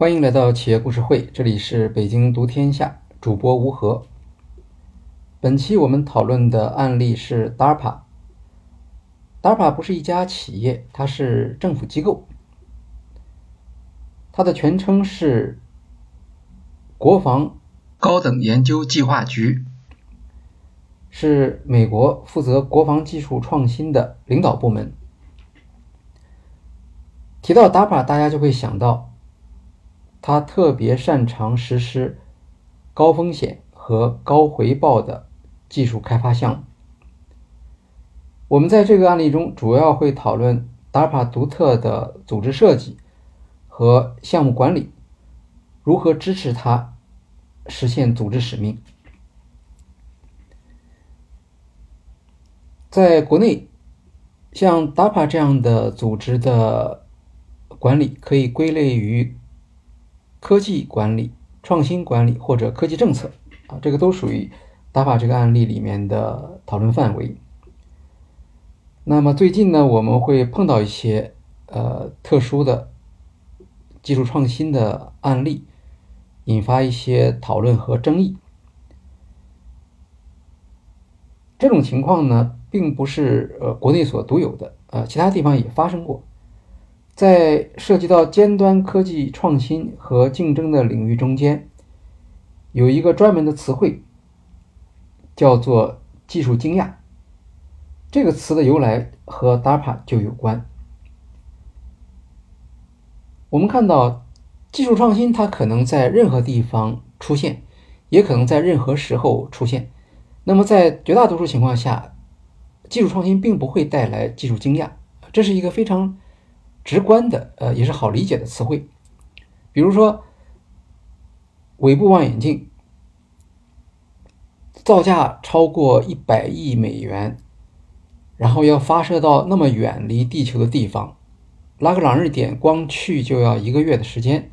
欢迎来到企业故事会，这里是北京读天下，主播吴和。本期我们讨论的案例是 DARPA。DARPA 不是一家企业，它是政府机构，它的全称是国防高等研究计划局，是美国负责国防技术创新的领导部门。提到 DARPA，大家就会想到。他特别擅长实施高风险和高回报的技术开发项目。我们在这个案例中主要会讨论 DARPA 独特的组织设计和项目管理，如何支持它实现组织使命。在国内，像 DARPA 这样的组织的管理可以归类于。科技管理、创新管理或者科技政策啊，这个都属于 DARPA 这个案例里面的讨论范围。那么最近呢，我们会碰到一些呃特殊的技术创新的案例，引发一些讨论和争议。这种情况呢，并不是呃国内所独有的，呃，其他地方也发生过。在涉及到尖端科技创新和竞争的领域中间，有一个专门的词汇，叫做“技术惊讶”。这个词的由来和 DAPA 就有关。我们看到，技术创新它可能在任何地方出现，也可能在任何时候出现。那么，在绝大多数情况下，技术创新并不会带来技术惊讶，这是一个非常。直观的，呃，也是好理解的词汇，比如说，尾部望远镜造价超过一百亿美元，然后要发射到那么远离地球的地方，拉格朗日点光去就要一个月的时间，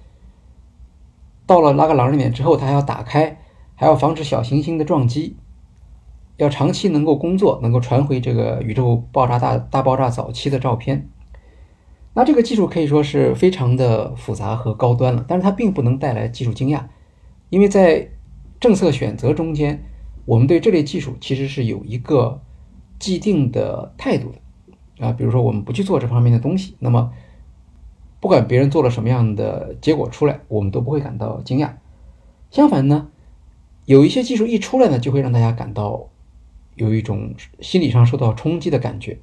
到了拉格朗日点之后，它还要打开，还要防止小行星的撞击，要长期能够工作，能够传回这个宇宙爆炸大大爆炸早期的照片。那这个技术可以说是非常的复杂和高端了，但是它并不能带来技术惊讶，因为在政策选择中间，我们对这类技术其实是有一个既定的态度的啊，比如说我们不去做这方面的东西，那么不管别人做了什么样的结果出来，我们都不会感到惊讶。相反呢，有一些技术一出来呢，就会让大家感到有一种心理上受到冲击的感觉。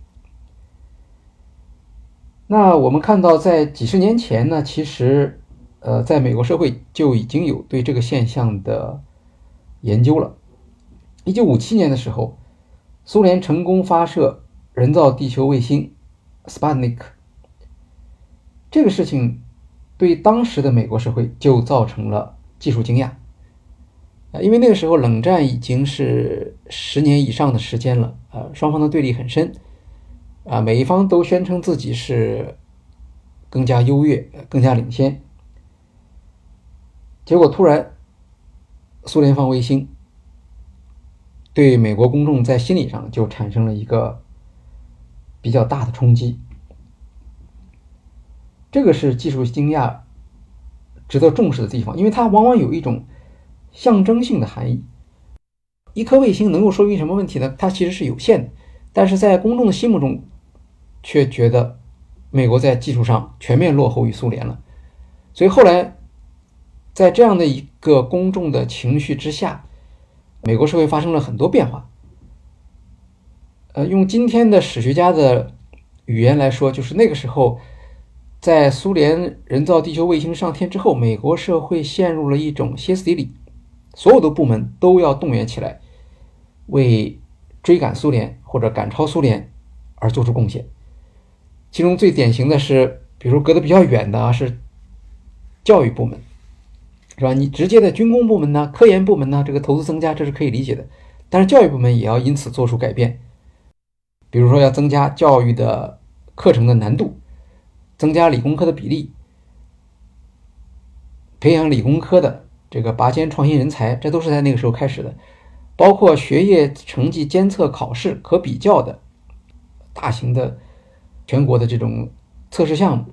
那我们看到，在几十年前呢，其实，呃，在美国社会就已经有对这个现象的研究了。一九五七年的时候，苏联成功发射人造地球卫星 Sputnik，这个事情对当时的美国社会就造成了技术惊讶啊，因为那个时候冷战已经是十年以上的时间了，呃，双方的对立很深。啊，每一方都宣称自己是更加优越、更加领先，结果突然，苏联放卫星，对美国公众在心理上就产生了一个比较大的冲击。这个是技术惊讶值得重视的地方，因为它往往有一种象征性的含义。一颗卫星能够说明什么问题呢？它其实是有限的，但是在公众的心目中。却觉得美国在技术上全面落后于苏联了，所以后来在这样的一个公众的情绪之下，美国社会发生了很多变化。呃，用今天的史学家的语言来说，就是那个时候，在苏联人造地球卫星上天之后，美国社会陷入了一种歇斯底里，所有的部门都要动员起来，为追赶苏联或者赶超苏联而做出贡献。其中最典型的是，比如隔得比较远的啊，是教育部门，是吧？你直接的军工部门呢、科研部门呢，这个投资增加，这是可以理解的。但是教育部门也要因此做出改变，比如说要增加教育的课程的难度，增加理工科的比例，培养理工科的这个拔尖创新人才，这都是在那个时候开始的。包括学业成绩监测考试可比较的大型的。全国的这种测试项目，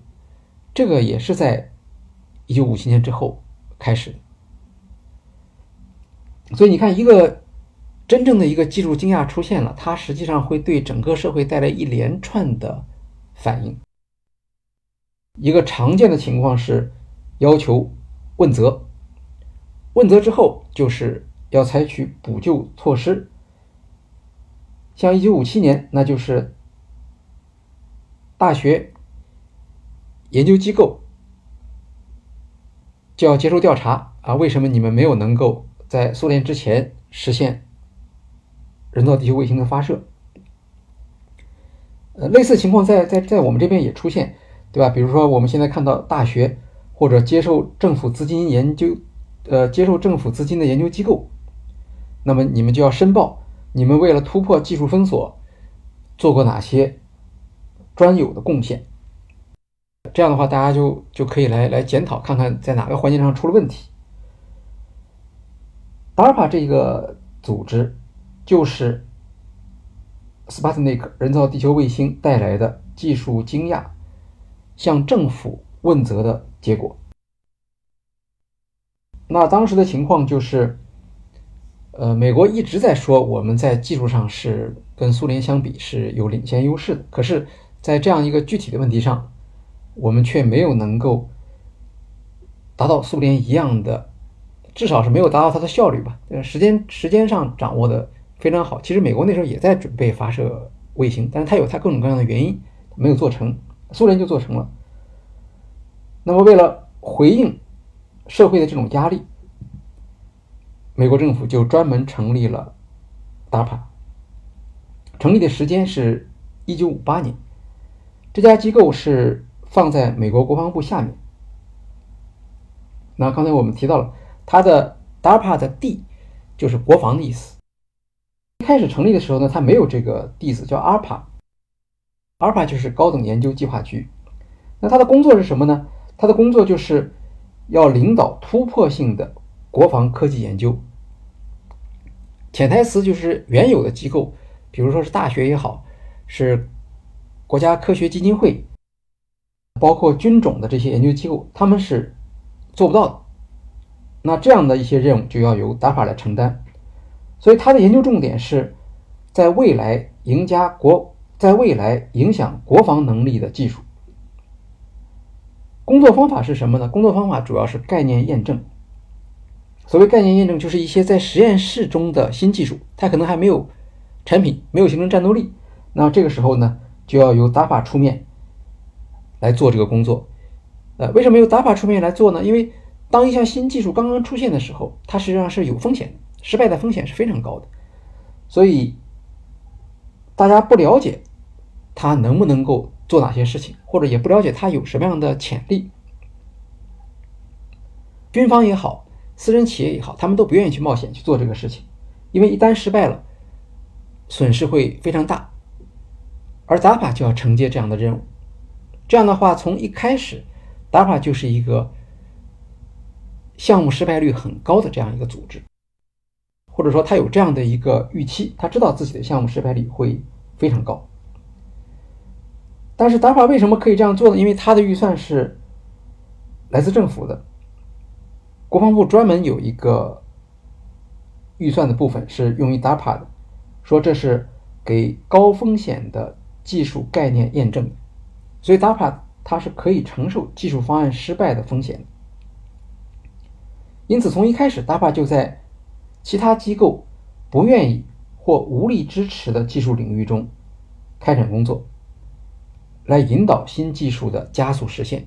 这个也是在一九五七年之后开始。所以你看，一个真正的一个技术惊讶出现了，它实际上会对整个社会带来一连串的反应。一个常见的情况是要求问责，问责之后就是要采取补救措施。像一九五七年，那就是大学研究机构就要接受调查啊，为什么你们没有能够在苏联之前实现人造地球卫星的发射？呃，类似情况在在在我们这边也出现。对吧？比如说，我们现在看到大学或者接受政府资金研究，呃，接受政府资金的研究机构，那么你们就要申报，你们为了突破技术封锁，做过哪些专有的贡献？这样的话，大家就就可以来来检讨，看看在哪个环节上出了问题。DARPA 这个组织就是 Sputnik 人造地球卫星带来的技术惊讶。向政府问责的结果。那当时的情况就是，呃，美国一直在说我们在技术上是跟苏联相比是有领先优势的，可是，在这样一个具体的问题上，我们却没有能够达到苏联一样的，至少是没有达到它的效率吧？呃，时间时间上掌握的非常好。其实美国那时候也在准备发射卫星，但是它有它各种各样的原因没有做成。苏联就做成了。那么，为了回应社会的这种压力，美国政府就专门成立了 DARPA。成立的时间是一九五八年。这家机构是放在美国国防部下面。那刚才我们提到了，它的 DARPA 的 D 就是国防的意思。一开始成立的时候呢，它没有这个 D 字，叫 ARPA。ARPA 就是高等研究计划局，那他的工作是什么呢？他的工作就是要领导突破性的国防科技研究。潜台词就是原有的机构，比如说是大学也好，是国家科学基金会，包括军种的这些研究机构，他们是做不到的。那这样的一些任务就要由 DARPA 来承担。所以他的研究重点是在未来赢家国。在未来影响国防能力的技术，工作方法是什么呢？工作方法主要是概念验证。所谓概念验证，就是一些在实验室中的新技术，它可能还没有产品，没有形成战斗力。那这个时候呢，就要由 DAPA 出面来做这个工作。呃，为什么由 DAPA 出面来做呢？因为当一项新技术刚刚出现的时候，它实际上是有风险的，失败的风险是非常高的。所以大家不了解。他能不能够做哪些事情，或者也不了解他有什么样的潜力。军方也好，私人企业也好，他们都不愿意去冒险去做这个事情，因为一旦失败了，损失会非常大。而 DAPA 就要承接这样的任务。这样的话，从一开始，DAPA 就是一个项目失败率很高的这样一个组织，或者说他有这样的一个预期，他知道自己的项目失败率会非常高。但是 DAPA 为什么可以这样做呢？因为它的预算是来自政府的，国防部专门有一个预算的部分是用于 DAPA 的，说这是给高风险的技术概念验证，所以 DAPA 它是可以承受技术方案失败的风险。因此，从一开始，DAPA 就在其他机构不愿意或无力支持的技术领域中开展工作。来引导新技术的加速实现，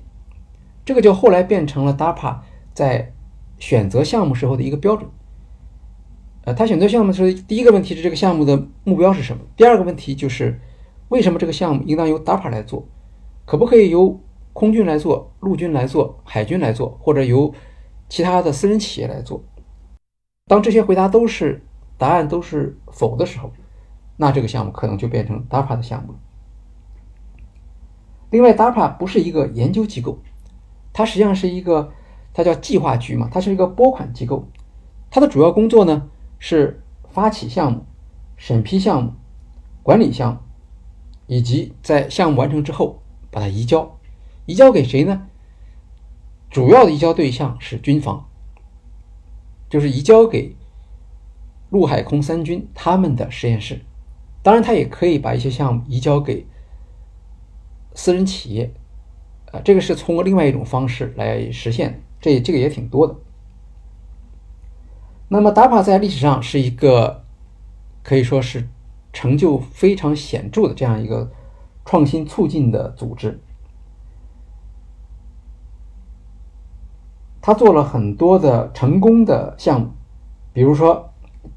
这个就后来变成了 DAPA 在选择项目时候的一个标准。呃，他选择项目的时候，第一个问题是这个项目的目标是什么？第二个问题就是为什么这个项目应当由 DARPA 来做？可不可以由空军来做、陆军来做、海军来做，或者由其他的私人企业来做？当这些回答都是答案都是否的时候，那这个项目可能就变成 DARPA 的项目了。另外，DARPA 不是一个研究机构，它实际上是一个，它叫计划局嘛，它是一个拨款机构。它的主要工作呢是发起项目、审批项目、管理项目，以及在项目完成之后把它移交。移交给谁呢？主要的移交对象是军方，就是移交给陆海空三军他们的实验室。当然，他也可以把一些项目移交给私人企业，啊，这个是通过另外一种方式来实现，这这个也挺多的。那么，DAPA 在历史上是一个可以说是成就非常显著的这样一个创新促进的组织。他做了很多的成功的项目，比如说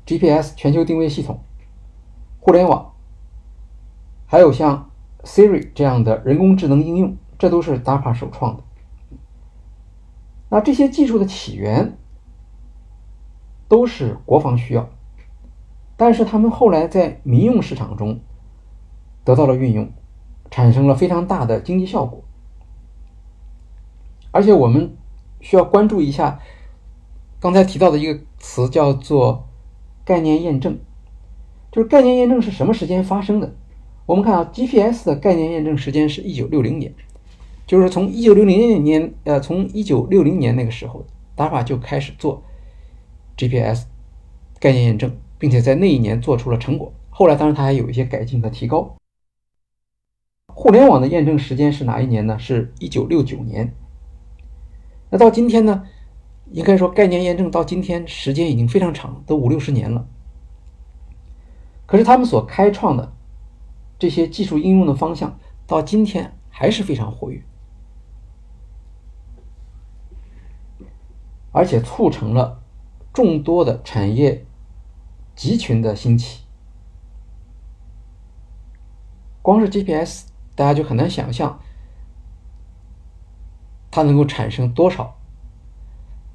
GPS 全球定位系统。互联网，还有像 Siri 这样的人工智能应用，这都是 DARPA 首创的。那这些技术的起源都是国防需要，但是他们后来在民用市场中得到了运用，产生了非常大的经济效果。而且我们需要关注一下刚才提到的一个词，叫做概念验证。就是概念验证是什么时间发生的？我们看啊，GPS 的概念验证时间是一九六零年，就是从一九六零年，呃，从一九六零年那个时候达瓦就开始做 GPS 概念验证，并且在那一年做出了成果。后来，当然它还有一些改进和提高。互联网的验证时间是哪一年呢？是一九六九年。那到今天呢？应该说概念验证到今天时间已经非常长，都五六十年了。可是他们所开创的这些技术应用的方向，到今天还是非常活跃，而且促成了众多的产业集群的兴起。光是 GPS，大家就很难想象它能够产生多少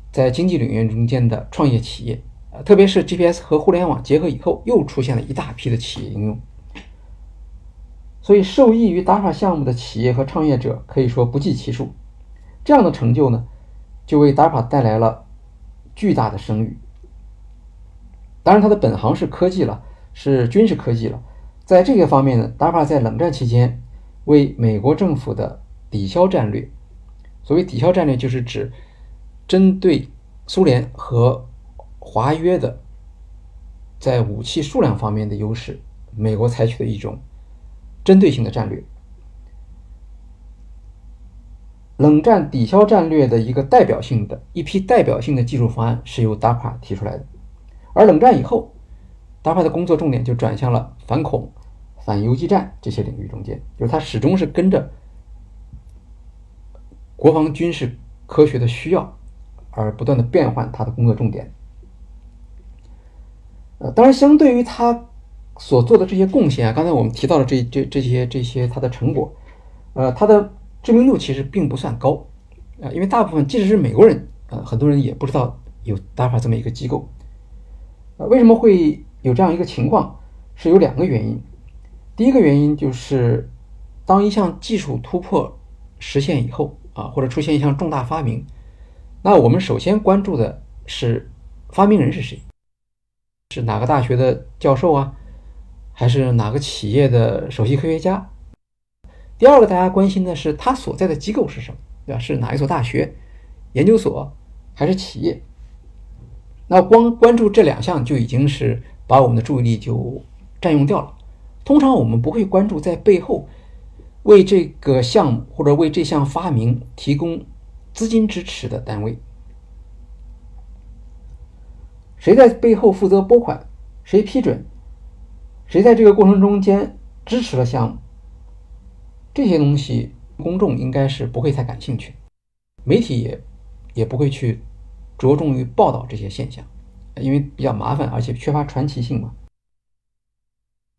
在经济领域中间的创业企业。特别是 GPS 和互联网结合以后，又出现了一大批的企业应用，所以受益于 DARPA 项目的企业和创业者可以说不计其数。这样的成就呢，就为 DARPA 带来了巨大的声誉。当然，它的本行是科技了，是军事科技了。在这个方面呢，DARPA 在冷战期间为美国政府的抵消战略，所谓抵消战略，就是指针对苏联和华约的在武器数量方面的优势，美国采取的一种针对性的战略。冷战抵消战略的一个代表性的一批代表性的技术方案是由 DARPA 提出来的。而冷战以后，DAI 的工作重点就转向了反恐、反游击战这些领域中间，就是它始终是跟着国防军事科学的需要而不断的变换它的工作重点。呃，当然，相对于他所做的这些贡献啊，刚才我们提到的这这这些这些他的成果，呃，他的知名度其实并不算高啊，因为大部分即使是美国人，呃，很多人也不知道有 DARPA 这么一个机构。呃，为什么会有这样一个情况？是有两个原因。第一个原因就是，当一项技术突破实现以后啊，或者出现一项重大发明，那我们首先关注的是发明人是谁。是哪个大学的教授啊，还是哪个企业的首席科学家？第二个，大家关心的是他所在的机构是什么，对吧？是哪一所大学、研究所还是企业？那光关注这两项就已经是把我们的注意力就占用掉了。通常我们不会关注在背后为这个项目或者为这项发明提供资金支持的单位。谁在背后负责拨款？谁批准？谁在这个过程中间支持了项目？这些东西公众应该是不会太感兴趣，媒体也也不会去着重于报道这些现象，因为比较麻烦，而且缺乏传奇性嘛。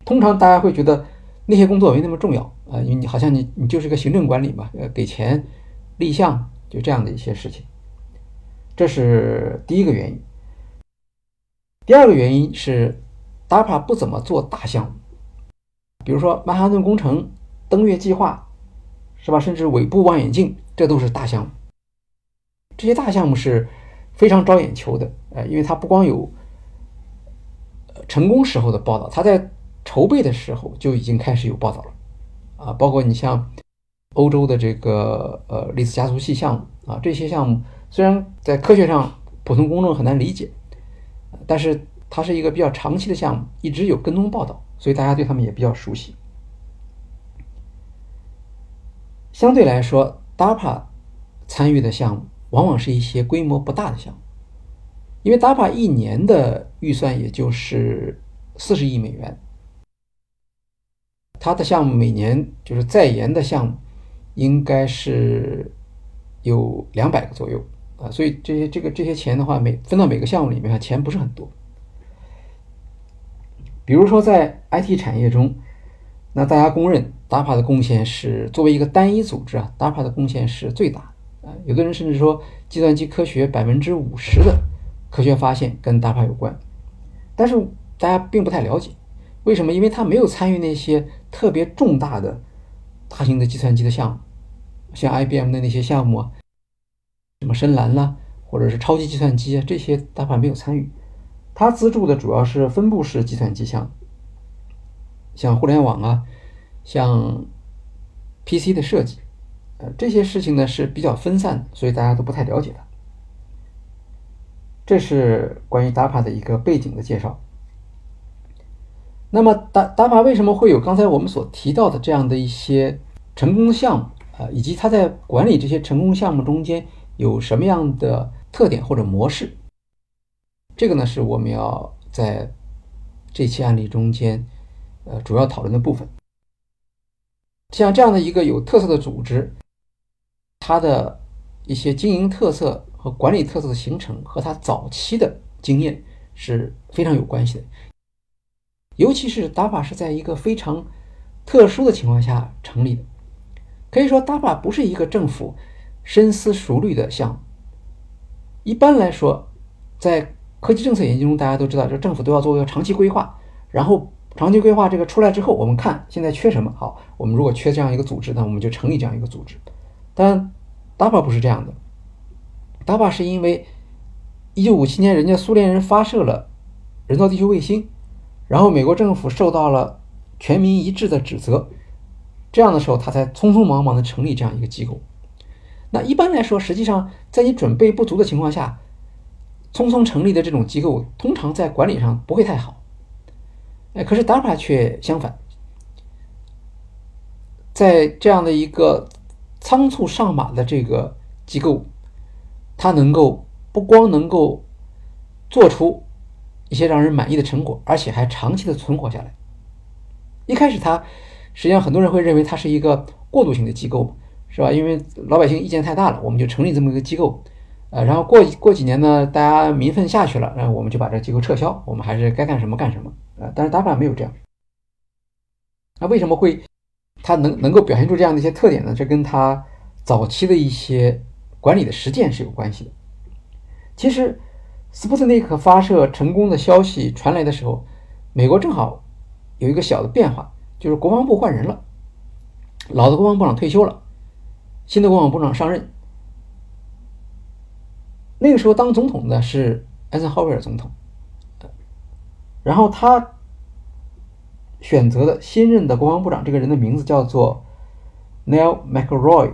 通常大家会觉得那些工作没那么重要啊，因为你好像你你就是个行政管理嘛，呃，给钱立项就这样的一些事情，这是第一个原因。第二个原因是，DARPA 不怎么做大项目，比如说曼哈顿工程、登月计划，是吧？甚至尾部望远镜，这都是大项目。这些大项目是非常招眼球的，呃，因为它不光有成功时候的报道，它在筹备的时候就已经开始有报道了，啊，包括你像欧洲的这个呃粒子加速器项目啊，这些项目虽然在科学上普通公众很难理解，但是它是一个比较长期的项目，一直有跟踪报道，所以大家对他们也比较熟悉。相对来说，DARPA 参与的项目往往是一些规模不大的项目，因为 DAPA 一年的预算也就是四十亿美元，它的项目每年就是在研的项目应该是有两百个左右啊，所以这些这个这些钱的话，每分到每个项目里面，钱不是很多。比如说在 IT 产业中。那大家公认 DAPA 的贡献是作为一个单一组织啊，DAPA 的贡献是最大有的人甚至说，计算机科学百分之五十的科学发现跟大牌有关，但是大家并不太了解，为什么？因为他没有参与那些特别重大的大型的计算机的项目，像 IBM 的那些项目啊，什么深蓝啦，或者是超级计算机啊，这些 DARPA 没有参与。他资助的主要是分布式计算机项目。像互联网啊，像 PC 的设计，呃，这些事情呢是比较分散的，所以大家都不太了解它。这是关于达帕的一个背景的介绍。那么，DA DARPA 为什么会有刚才我们所提到的这样的一些成功项目啊？以及它在管理这些成功项目中间有什么样的特点或者模式？这个呢，是我们要在这期案例中间。呃，主要讨论的部分，像这样的一个有特色的组织，它的一些经营特色和管理特色的形成，和它早期的经验是非常有关系的。尤其是 DAPA 是在一个非常特殊的情况下成立的，可以说 DAPA 不是一个政府深思熟虑的项目。一般来说，在科技政策研究中，大家都知道，这政府都要做一个长期规划，然后。长期规划这个出来之后，我们看现在缺什么？好，我们如果缺这样一个组织，那我们就成立这样一个组织。但 DAPA 不是这样的，DAPA 是因为1957年人家苏联人发射了人造地球卫星，然后美国政府受到了全民一致的指责，这样的时候他才匆匆忙忙的成立这样一个机构。那一般来说，实际上在你准备不足的情况下，匆匆成立的这种机构，通常在管理上不会太好。哎，可是 DAPA 却相反，在这样的一个仓促上马的这个机构，它能够不光能够做出一些让人满意的成果，而且还长期的存活下来。一开始，它实际上很多人会认为它是一个过渡性的机构，是吧？因为老百姓意见太大了，我们就成立这么一个机构。呃，然后过过几年呢，大家民愤下去了，然后我们就把这机构撤销，我们还是该干什么干什么。啊，但是大坝没有这样。那为什么会他能能够表现出这样的一些特点呢？这跟他早期的一些管理的实践是有关系的。其实，斯普特尼克发射成功的消息传来的时候，美国正好有一个小的变化，就是国防部换人了，老的国防部长退休了，新的国防部长上任。那个时候当总统的是艾森豪威尔总统。然后他选择的新任的国防部长，这个人的名字叫做 Neil McRoy。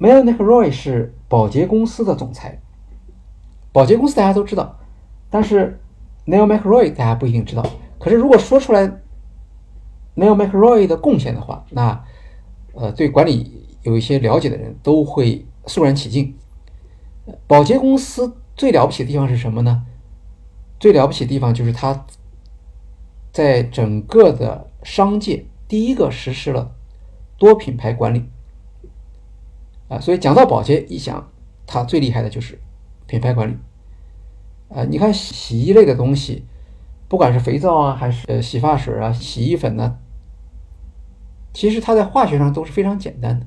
Neil McRoy 是宝洁公司的总裁。宝洁公司大家都知道，但是 Neil McRoy 大家不一定知道。可是如果说出来 Neil McRoy 的贡献的话，那呃，对管理有一些了解的人都会肃然起敬。宝洁公司。最了不起的地方是什么呢？最了不起的地方就是它在整个的商界第一个实施了多品牌管理啊，所以讲到保洁，一想它最厉害的就是品牌管理啊。你看洗衣类的东西，不管是肥皂啊，还是呃洗发水啊、洗衣粉呢，其实它在化学上都是非常简单的，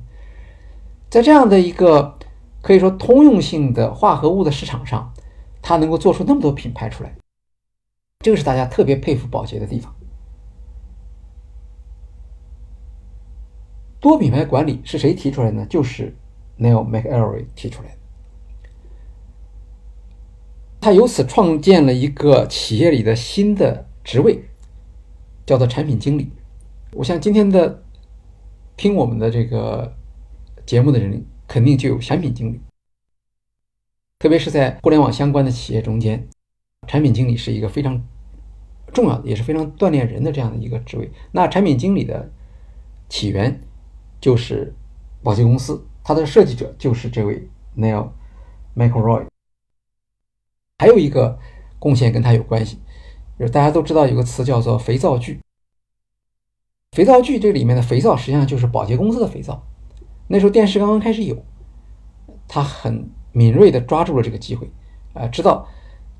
在这样的一个。可以说，通用性的化合物的市场上，它能够做出那么多品牌出来，这个是大家特别佩服宝洁的地方。多品牌管理是谁提出来的呢？就是 Neil McElroy 提出来的。他由此创建了一个企业里的新的职位，叫做产品经理。我想今天的听我们的这个节目的人，肯定就有产品经理，特别是在互联网相关的企业中间，产品经理是一个非常重要的，也是非常锻炼人的这样的一个职位。那产品经理的起源就是宝洁公司，它的设计者就是这位 Neil McElroy。还有一个贡献跟他有关系，就是大家都知道有个词叫做肥皂剧。肥皂剧这里面的肥皂实际上就是宝洁公司的肥皂。那时候电视刚刚开始有，他很敏锐地抓住了这个机会，啊，知道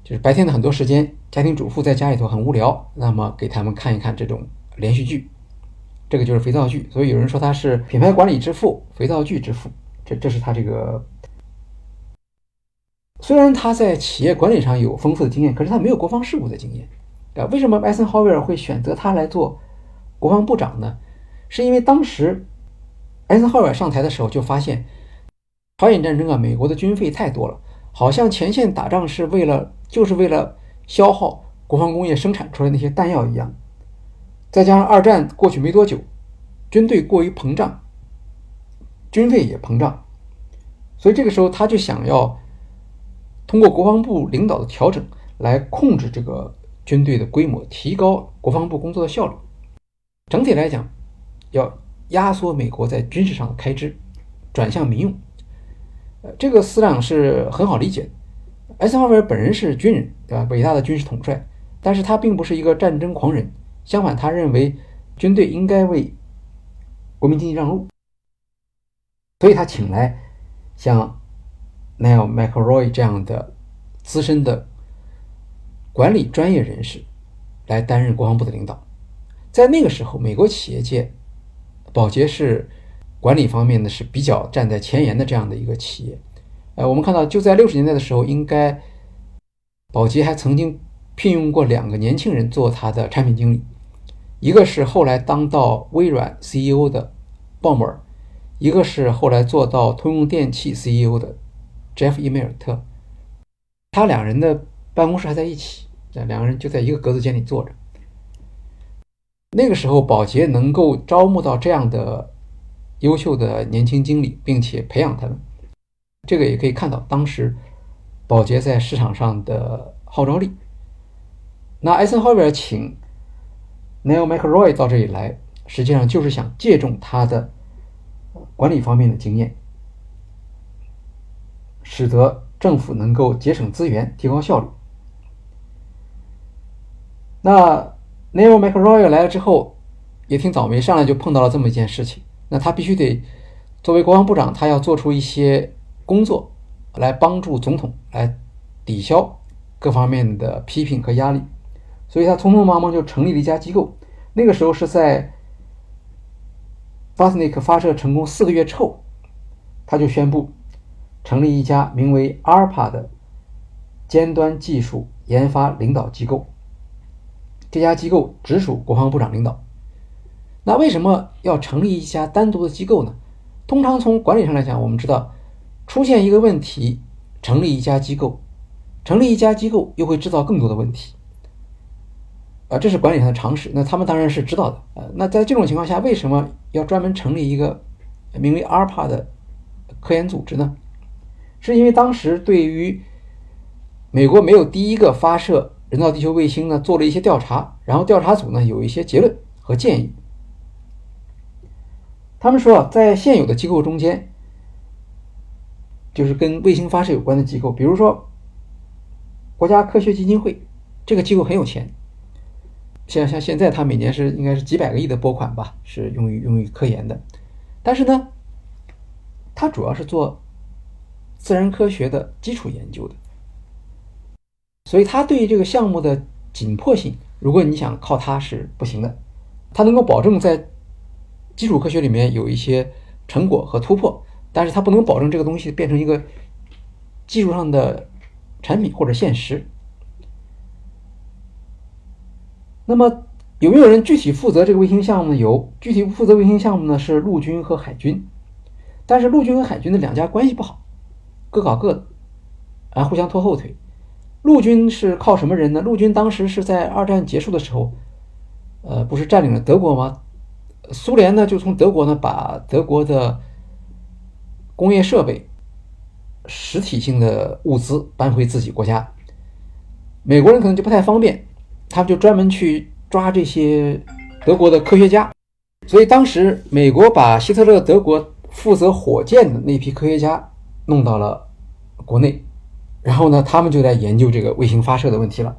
就是白天的很多时间，家庭主妇在家里头很无聊，那么给他们看一看这种连续剧，这个就是肥皂剧。所以有人说他是品牌管理之父、肥皂剧之父，这这是他这个。虽然他在企业管理上有丰富的经验，可是他没有国防事务的经验，啊，为什么艾森豪威尔会选择他来做国防部长呢？是因为当时艾森豪威尔上台的时候就发现，朝鲜战争啊，美国的军费太多了，好像前线打仗是为了就是为了消耗国防工业生产出来那些弹药一样，再加上二战过去没多久，军队过于膨胀，军费也膨胀，所以这个时候他就想要。通过国防部领导的调整来控制这个军队的规模，提高国防部工作的效率。整体来讲，要压缩美国在军事上的开支，转向民用。呃，这个思想是很好理解的。艾森豪威尔本人是军人，对吧？伟大的军事统帅，但是他并不是一个战争狂人。相反，他认为军队应该为国民经济让路，所以他请来像。Neil McElroy 这样的资深的管理专业人士来担任国防部的领导，在那个时候，美国企业界，宝洁是管理方面呢是比较站在前沿的这样的一个企业。呃，我们看到就在六十年代的时候，应该宝洁还曾经聘用过两个年轻人做他的产品经理，一个是后来当到微软 CEO 的鲍姆尔，一个是后来做到通用电气 CEO 的。Jeff 伊梅尔特，他两人的办公室还在一起，两个人就在一个格子间里坐着。那个时候，宝洁能够招募到这样的优秀的年轻经理，并且培养他们，这个也可以看到当时宝洁在市场上的号召力。那艾森豪威尔请 Neil McElroy 到这里来，实际上就是想借重他的管理方面的经验。使得政府能够节省资源，提高效率。那 Neil McElroy 来了之后，也挺倒霉，上来就碰到了这么一件事情。那他必须得作为国防部长，他要做出一些工作来帮助总统来抵消各方面的批评和压力。所以他匆匆忙忙就成立了一家机构。那个时候是在 f a s n i c 发射成功四个月之后，他就宣布。成立一家名为 ARPA 的尖端技术研发领导机构。这家机构直属国防部长领导。那为什么要成立一家单独的机构呢？通常从管理上来讲，我们知道出现一个问题，成立一家机构，成立一家机构又会制造更多的问题。啊，这是管理上的常识。那他们当然是知道的。呃，那在这种情况下，为什么要专门成立一个名为 ARPA 的科研组织呢？是因为当时对于美国没有第一个发射人造地球卫星呢，做了一些调查，然后调查组呢有一些结论和建议。他们说，在现有的机构中间，就是跟卫星发射有关的机构，比如说国家科学基金会，这个机构很有钱，像像现在它每年是应该是几百个亿的拨款吧，是用于用于科研的，但是呢，它主要是做。自然科学的基础研究的，所以他对于这个项目的紧迫性，如果你想靠它是不行的。它能够保证在基础科学里面有一些成果和突破，但是它不能保证这个东西变成一个技术上的产品或者现实。那么有没有人具体负责这个卫星项目呢？有，具体负责卫星项目呢是陆军和海军，但是陆军和海军的两家关系不好。各搞各的，啊，互相拖后腿。陆军是靠什么人呢？陆军当时是在二战结束的时候，呃，不是占领了德国吗？苏联呢就从德国呢把德国的工业设备、实体性的物资搬回自己国家。美国人可能就不太方便，他们就专门去抓这些德国的科学家。所以当时美国把希特勒德国负责火箭的那批科学家弄到了国内，然后呢，他们就在研究这个卫星发射的问题了。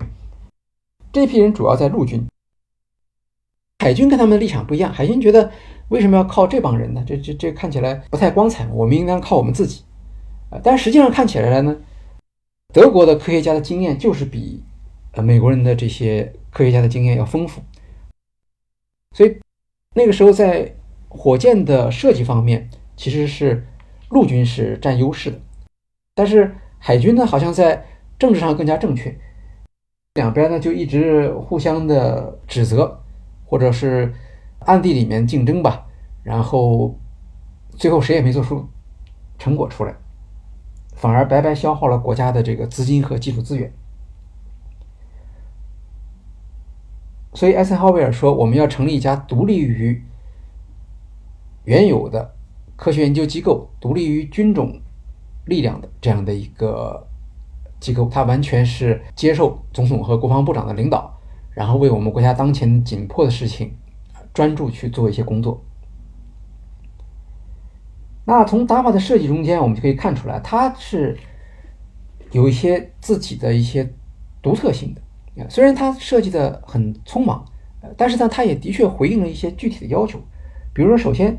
这批人主要在陆军，海军跟他们的立场不一样。海军觉得为什么要靠这帮人呢？这这这看起来不太光彩。我们应当靠我们自己啊！但实际上看起来呢，德国的科学家的经验就是比呃美国人的这些科学家的经验要丰富，所以。那个时候，在火箭的设计方面，其实是陆军是占优势的，但是海军呢，好像在政治上更加正确。两边呢就一直互相的指责，或者是暗地里面竞争吧，然后最后谁也没做出成果出来，反而白白消耗了国家的这个资金和技术资源。所以，艾森豪威尔说：“我们要成立一家独立于原有的科学研究机构、独立于军种力量的这样的一个机构，它完全是接受总统和国防部长的领导，然后为我们国家当前紧迫的事情专注去做一些工作。”那从 DARPA 的设计中间，我们就可以看出来，它是有一些自己的一些独特性的。虽然它设计的很匆忙，但是呢，它也的确回应了一些具体的要求。比如说，首先，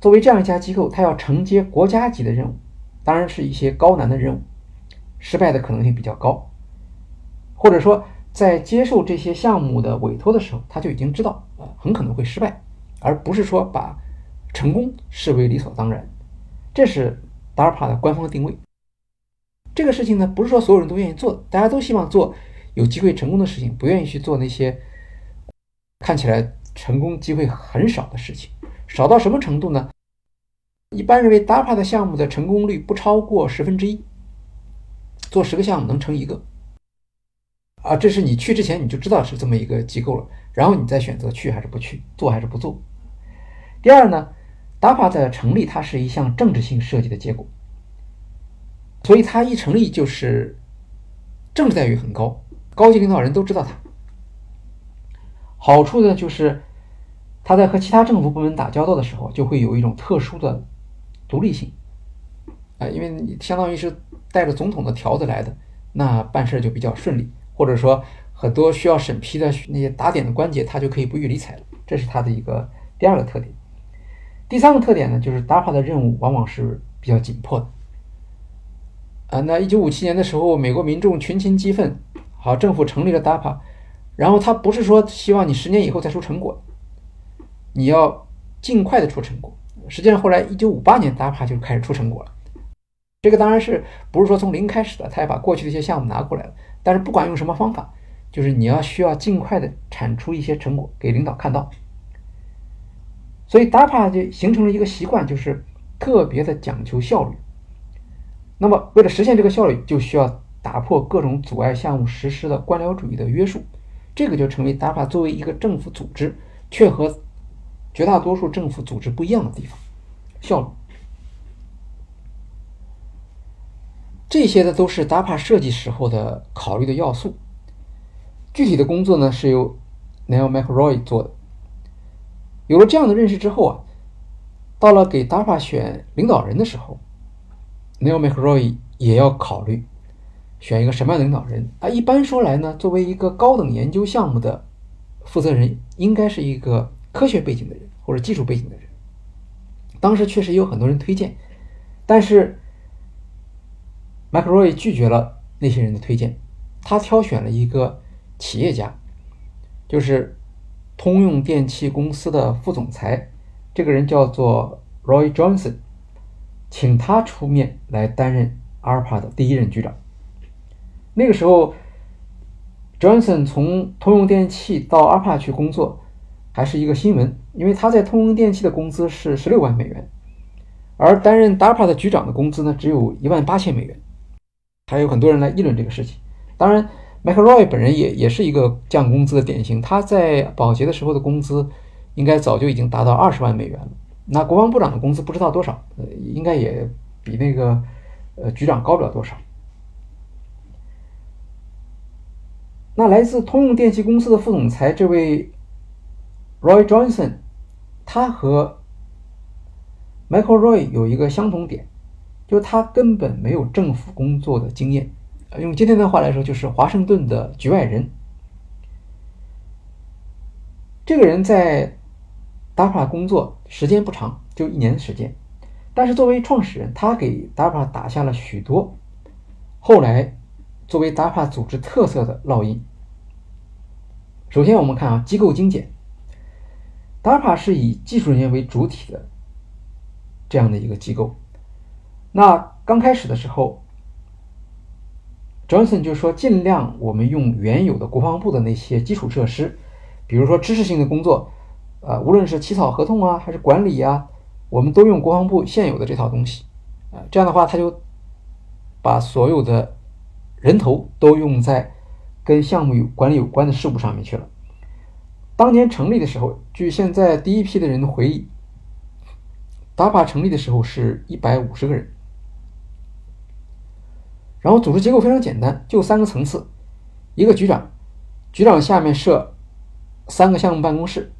作为这样一家机构，它要承接国家级的任务，当然是一些高难的任务，失败的可能性比较高。或者说，在接受这些项目的委托的时候，他就已经知道，很可能会失败，而不是说把成功视为理所当然。这是 DARPA 的官方定位。这个事情呢，不是说所有人都愿意做，大家都希望做。有机会成功的事情，不愿意去做那些看起来成功机会很少的事情。少到什么程度呢？一般认为，DARPA 的项目的成功率不超过十分之一，做十个项目能成一个。啊，这是你去之前你就知道是这么一个机构了，然后你再选择去还是不去，做还是不做。第二呢，DARPA 的成立它是一项政治性设计的结果，所以它一成立就是政治待遇很高。高级领导人都知道他，好处呢就是他在和其他政府部门打交道的时候，就会有一种特殊的独立性，啊，因为你相当于是带着总统的条子来的，那办事就比较顺利，或者说很多需要审批的那些打点的关节，他就可以不予理睬了，这是他的一个第二个特点。第三个特点呢，就是 DARPA 的任务往往是比较紧迫的，啊，那一九五七年的时候，美国民众群情激愤。好，政府成立了 DARPA，然后他不是说希望你十年以后再出成果，你要尽快的出成果。实际上后来一九五八年 DARPA 就开始出成果了，这个当然是不是说从零开始的，他也把过去的一些项目拿过来了。但是不管用什么方法，就是你要需要尽快的产出一些成果给领导看到。所以 DAPA 就形成了一个习惯，就是特别的讲求效率。那么为了实现这个效率，就需要。打破各种阻碍项目实施的官僚主义的约束，这个就成为 DAPA 作为一个政府组织，却和绝大多数政府组织不一样的地方——效率。这些的，都是 DAPA 设计时候的考虑的要素。具体的工作呢，是由 Neil McRoy 做的。有了这样的认识之后啊，到了给 DAPA 选领导人的时候，Neil McRoy 也要考虑。选一个什么样的领导人啊？一般说来呢，作为一个高等研究项目的负责人，应该是一个科学背景的人或者技术背景的人。当时确实有很多人推荐，但是 McRoy 拒绝了那些人的推荐，他挑选了一个企业家，就是通用电气公司的副总裁，这个人叫做 Roy Johnson，请他出面来担任阿尔法的第一任局长。那个时候，Johnson 从通用电气到 ARPA 去工作，还是一个新闻，因为他在通用电气的工资是十六万美元，而担任 DARPA 的局长的工资呢，只有一万八千美元。还有很多人来议论这个事情。当然，McRoy 本人也也是一个降工资的典型，他在保洁的时候的工资应该早就已经达到二十万美元了。那国防部长的工资不知道多少，呃，应该也比那个呃局长高不了多少。那来自通用电气公司的副总裁这位 Roy Johnson，他和 Michael Roy 有一个相同点，就是他根本没有政府工作的经验，用今天的话来说，就是华盛顿的局外人。这个人在 DARPA 工作时间不长，就一年的时间，但是作为创始人，他给 DARPA 打下了许多后来作为 DARPA 组织特色的烙印。首先，我们看啊，机构精简，DARPA 是以技术人员为主体的这样的一个机构。那刚开始的时候，Johnson 就说，尽量我们用原有的国防部的那些基础设施。比如说知识性的工作，啊，无论是起草合同啊，还是管理啊，我们都用国防部现有的这套东西，啊，这样的话他就把所有的人头都用在跟项目有管理有关的事务上面去了。当年成立的时候，据现在第一批的人的回忆，DARPA 成立的时候是一百五十个人，然后组织结构非常简单，就三个层次，一个局长，局长下面设。三个项目办公室，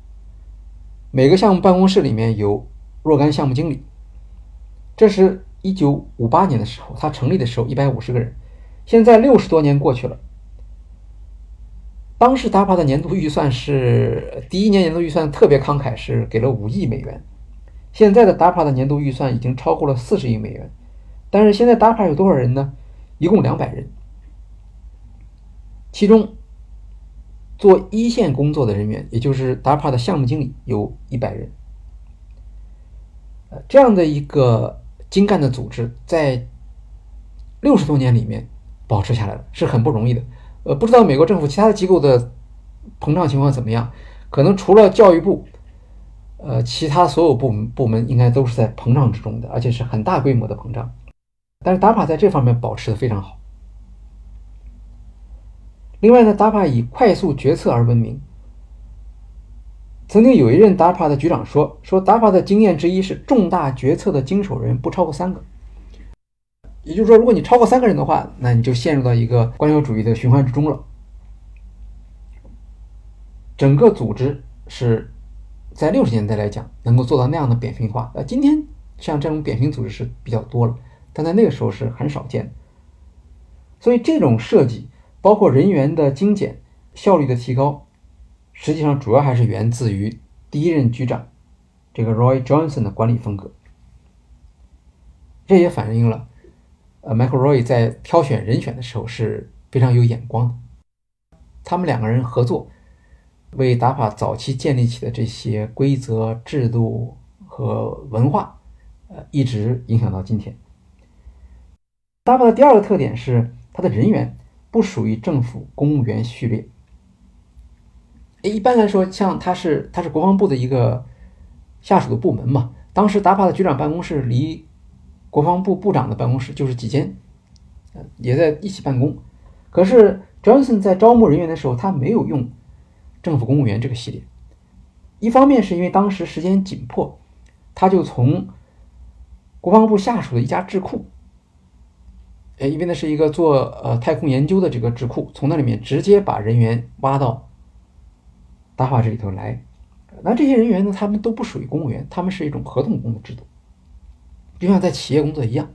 每个项目办公室里面有若干项目经理。这是一九五八年的时候，他成立的时候一百五十个人，现在六十多年过去了。当时 DAPA 的年度预算是第一年年度预算特别慷慨，是给了五亿美元。现在的 DAPA 的年度预算已经超过了四十亿美元，但是现在 DAPA 有多少人呢？一共两百人，其中。做一线工作的人员，也就是 DAPA 的项目经理，有一百人。这样的一个精干的组织，在六十多年里面保持下来了，是很不容易的。呃，不知道美国政府其他的机构的膨胀情况怎么样？可能除了教育部，呃，其他所有部门部门应该都是在膨胀之中的，而且是很大规模的膨胀。但是达帕在这方面保持的非常好。另外呢达帕以快速决策而闻名。曾经有一任达帕的局长说：“说达帕的经验之一是重大决策的经手人不超过三个。也就是说，如果你超过三个人的话，那你就陷入到一个官僚主义的循环之中了。整个组织是在六十年代来讲能够做到那样的扁平化。呃，今天像这种扁平组织是比较多了，但在那个时候是很少见的。所以这种设计。包括人员的精简、效率的提高，实际上主要还是源自于第一任局长这个 Roy Johnson 的管理风格。这也反映了，呃，Michael Roy 在挑选人选的时候是非常有眼光的。他们两个人合作，为打法早期建立起的这些规则、制度和文化，呃，一直影响到今天。达法的第二个特点是他的人员。不属于政府公务员序列。一般来说，像他是他是国防部的一个下属的部门嘛。当时达帕的局长办公室离国防部部长的办公室就是几间，也在一起办公。可是 Johnson 在招募人员的时候，他没有用政府公务员这个系列。一方面是因为当时时间紧迫，他就从国防部下属的一家智库。哎，因为那是一个做呃太空研究的这个智库，从那里面直接把人员挖到大华这里头来。那这些人员呢，他们都不属于公务员，他们是一种合同工的制度，就像在企业工作一样。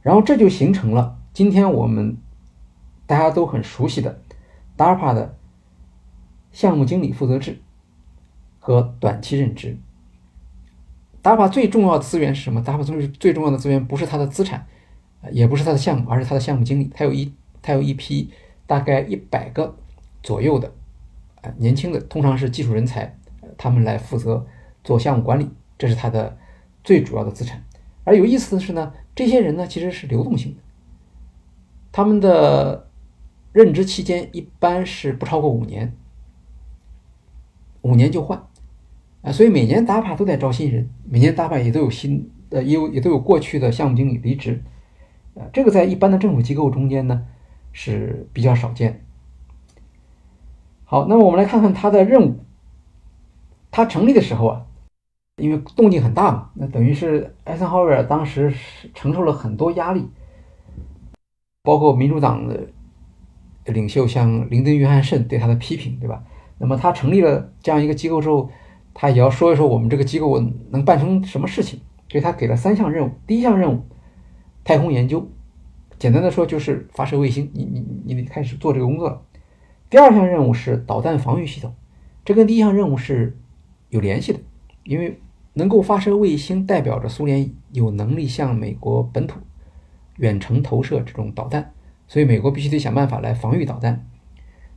然后这就形成了今天我们大家都很熟悉的 DARPA 的项目经理负责制和短期任职。DARPA 最重要的资源是什么？DARPA 最最重要的资源不是它的资产。也不是他的项目，而是他的项目经理。他有一他有一批大概一百个左右的啊年轻的，通常是技术人才，他们来负责做项目管理，这是他的最主要的资产。而有意思的是呢，这些人呢其实是流动性的，他们的任职期间一般是不超过五年，五年就换啊，所以每年大牌都在招新人，每年大牌也都有新呃也有也都有过去的项目经理离职。这个在一般的政府机构中间呢是比较少见。好，那么我们来看看他的任务。它成立的时候啊，因为动静很大嘛，那等于是艾森豪威尔当时承受了很多压力，包括民主党的领袖像林登·约翰逊对他的批评，对吧？那么他成立了这样一个机构之后，他也要说一说我们这个机构能办成什么事情，所以他给了三项任务。第一项任务，太空研究，简单的说就是发射卫星，你你你得开始做这个工作了。第二项任务是导弹防御系统，这跟第一项任务是有联系的，因为能够发射卫星，代表着苏联有能力向美国本土远程投射这种导弹，所以美国必须得想办法来防御导弹。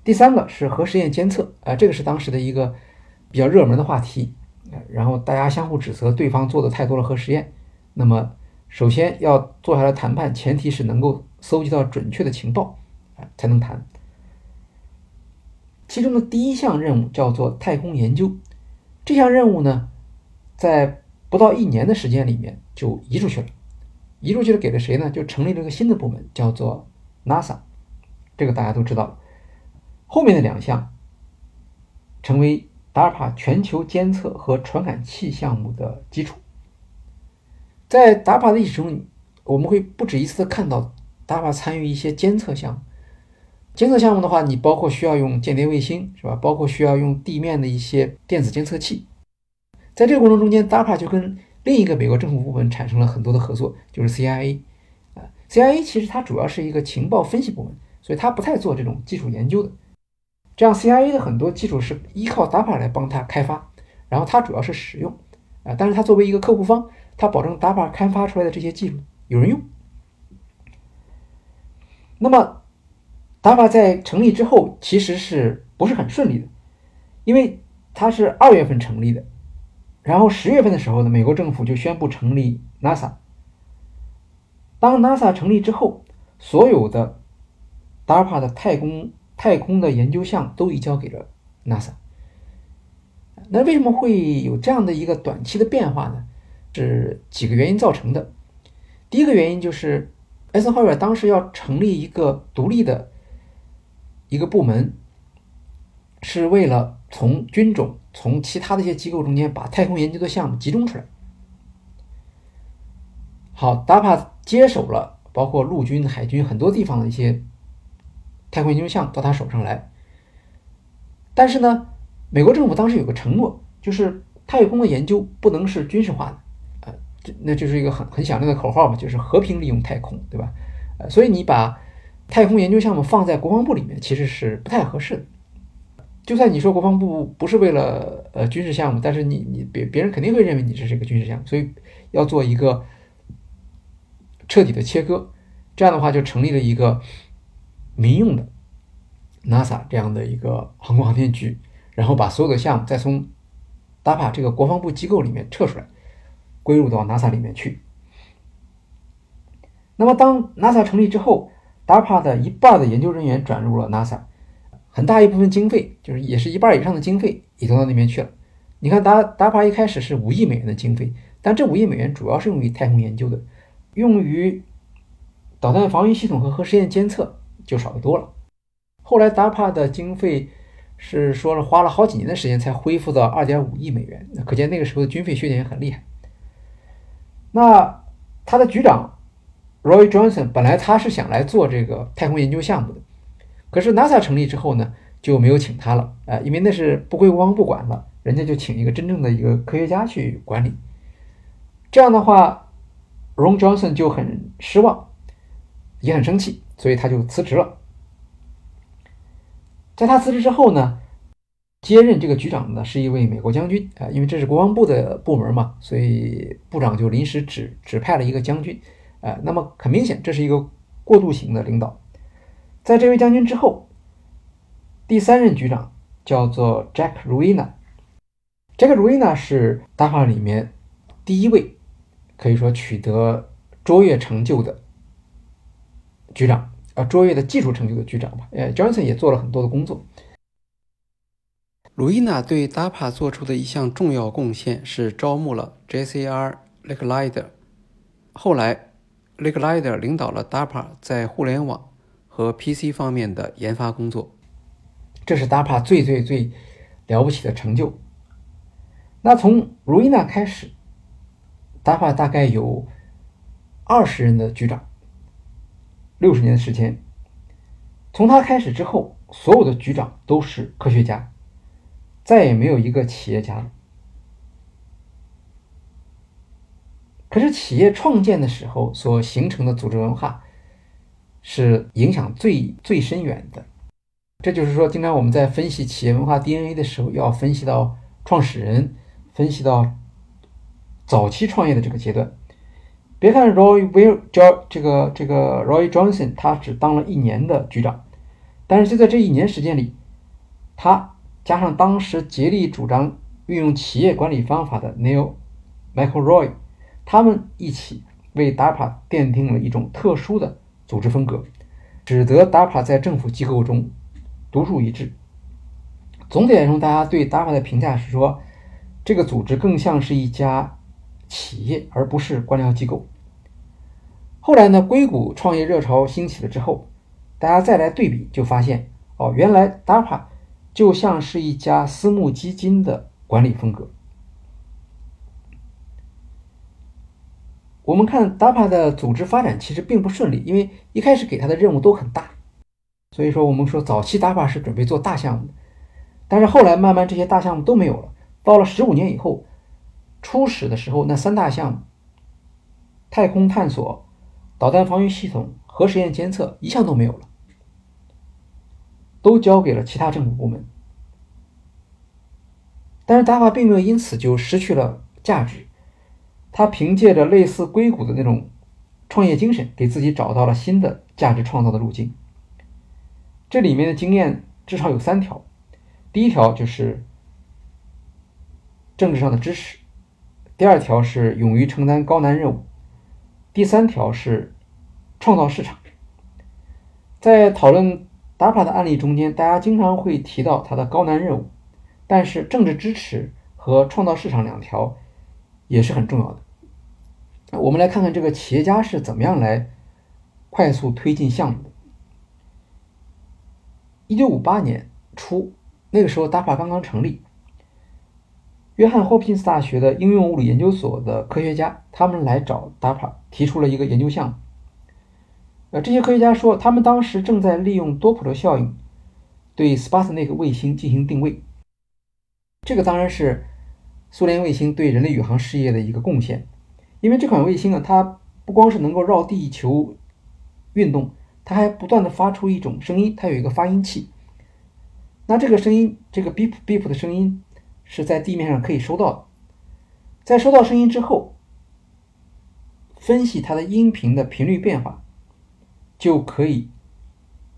第三个是核实验监测，啊，这个是当时的一个比较热门的话题，然后大家相互指责对方做的太多了核实验。那么，首先要坐下来谈判，前提是能够搜集到准确的情报，啊，才能谈。其中的第一项任务叫做太空研究，这项任务呢，在不到一年的时间里面就移出去了，移出去了给了谁呢？就成立了一个新的部门，叫做 NASA，这个大家都知道。后面的两项成为 DARPA 全球监测和传感器项目的基础。在 DAPA 的历史中，我们会不止一次的看到 DAPA 参与一些监测项目。监测项目的话，你包括需要用间谍卫星，是吧？包括需要用地面的一些电子监测器。在这个过程中间，DAPA 就跟另一个美国政府部门产生了很多的合作，就是 CIA。啊，CIA 其实它主要是一个情报分析部门，所以它不太做这种基础研究的。这样，CIA 的很多技术是依靠 DAPA 来帮他开发，然后它主要是使用，啊，但是它作为一个客户方，它保证 DAPA 开发出来的这些技术有人用。那么，DAPA 在成立之后其实是不是很顺利的？因为它是二月份成立的，然后十月份的时候呢，美国政府就宣布成立 NASA。当 NASA 成立之后，所有的 DARPA 的太空太空的研究项都移交给了 NASA。那为什么会有这样的一个短期的变化呢？是几个原因造成的。第一个原因就是艾森豪威尔当时要成立一个独立的一个部门，是为了从军种、从其他的一些机构中间把太空研究的项目集中出来。好，Dapa 接手了，包括陆军、海军很多地方的一些。太空研究项目到他手上来，但是呢，美国政府当时有个承诺，就是太空的研究不能是军事化的，那就是一个很很响亮的口号嘛，就是和平利用太空，对吧？呃，所以你把太空研究项目放在国防部里面，其实是不太合适的。就算你说国防部不是为了呃军事项目，但是你你别别人肯定会认为你这是一个军事项目，所以要做一个彻底的切割，这样的话就成立了一个。民用的 NASA 这样的一个航空航天局，然后把所有的项目再从 DAPA 这个国防部机构里面撤出来，归入到 NASA 里面去。那么当 NASA 成立之后，DARPA 的一半的研究人员转入了 NASA，很大一部分经费，就是也是一半以上的经费也都到那边去了。你看，DAR DARPA 一开始是五亿美元的经费，但这五亿美元主要是用于太空研究的，用于导弹防御系统和核试验监测。就少得多了。后来 DARPA 的经费是说了花了好几年的时间才恢复到二点五亿美元，可见那个时候的军费削减也很厉害。那他的局长 Roy Johnson 本来他是想来做这个太空研究项目的，可是 NASA 成立之后呢就没有请他了，呃，因为那是不归国防部管了，人家就请一个真正的一个科学家去管理。这样的话，Ron Johnson 就很失望，也很生气。所以他就辞职了。在他辞职之后呢，接任这个局长的是一位美国将军啊，因为这是国防部的部门嘛，所以部长就临时指指派了一个将军，啊，那么很明显这是一个过渡型的领导。在这位将军之后，第三任局长叫做 Jack Ruina，Jack Ruina 是 DARPA 里面第一位可以说取得卓越成就的局长。啊，卓越的技术成就的局长吧。呃，Johnson 也做了很多的工作。鲁伊娜对 DAPA 做出的一项重要贡献是招募了 JCR Licklider。后来，Licklider 领导了 DAPA 在互联网和 PC 方面的研发工作。这是 DAPA 最最最了不起的成就。那从卢伊娜开始，DAPA 大概有二十人的局长，六十年的时间。从他开始之后，所有的局长都是科学家，再也没有一个企业家了。可是，企业创建的时候所形成的组织文化，是影响最最深远的。这就是说，经常我们在分析企业文化 DNA 的时候，要分析到创始人，分析到早期创业的这个阶段。别看 Roy Will 教这个这个 Roy Johnson，他只当了一年的局长，但是就在这一年时间里，他加上当时竭力主张运用企业管理方法的 Neil Michael Roy，他们一起为 DAPA 奠定了一种特殊的组织风格，使得 DAPA 在政府机构中独树一帜。总体来说，大家对 DAPA 的评价是说，这个组织更像是一家企业，而不是官僚机构。后来呢，硅谷创业热潮兴起了之后，大家再来对比，就发现哦，原来 DAPA 就像是一家私募基金的管理风格。我们看 DAPA 的组织发展其实并不顺利，因为一开始给他的任务都很大，所以说我们说早期 DAPA 是准备做大项目的，但是后来慢慢这些大项目都没有了。到了十五年以后，初始的时候那三大项目，太空探索。导弹防御系统、核实验监测一项都没有了，都交给了其他政府部门。但是 DARPA 并没有因此就失去了价值，他凭借着类似硅谷的那种创业精神，给自己找到了新的价值创造的路径。这里面的经验至少有三条：第一条就是政治上的支持；第二条是勇于承担高难任务。第三条是创造市场。在讨论 DARPA 的案例中间，大家经常会提到它的高难任务，但是政治支持和创造市场两条也是很重要的。我们来看看这个企业家是怎么样来快速推进项目的。一九五八年初，那个时候 DARPA 刚刚成立。约翰霍普金斯大学的应用物理研究所的科学家，他们来找 DARPA 提出了一个研究项目。呃，这些科学家说，他们当时正在利用多普勒效应对 Sputnik 卫星进行定位。这个当然是苏联卫星对人类宇航事业的一个贡献，因为这款卫星呢，它不光是能够绕地球运动，它还不断的发出一种声音，它有一个发音器。那这个声音，这个 beep beep 的声音。是在地面上可以收到的，在收到声音之后，分析它的音频的频率变化，就可以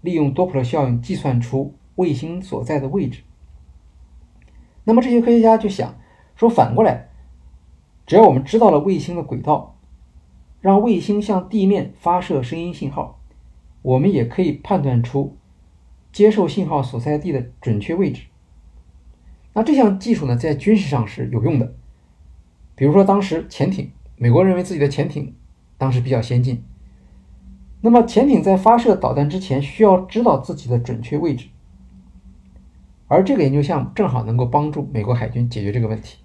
利用多普勒效应计算出卫星所在的位置。那么这些科学家就想说，反过来，只要我们知道了卫星的轨道，让卫星向地面发射声音信号，我们也可以判断出接受信号所在地的准确位置。那这项技术呢，在军事上是有用的。比如说，当时潜艇，美国认为自己的潜艇当时比较先进。那么，潜艇在发射导弹之前，需要知道自己的准确位置。而这个研究项目正好能够帮助美国海军解决这个问题。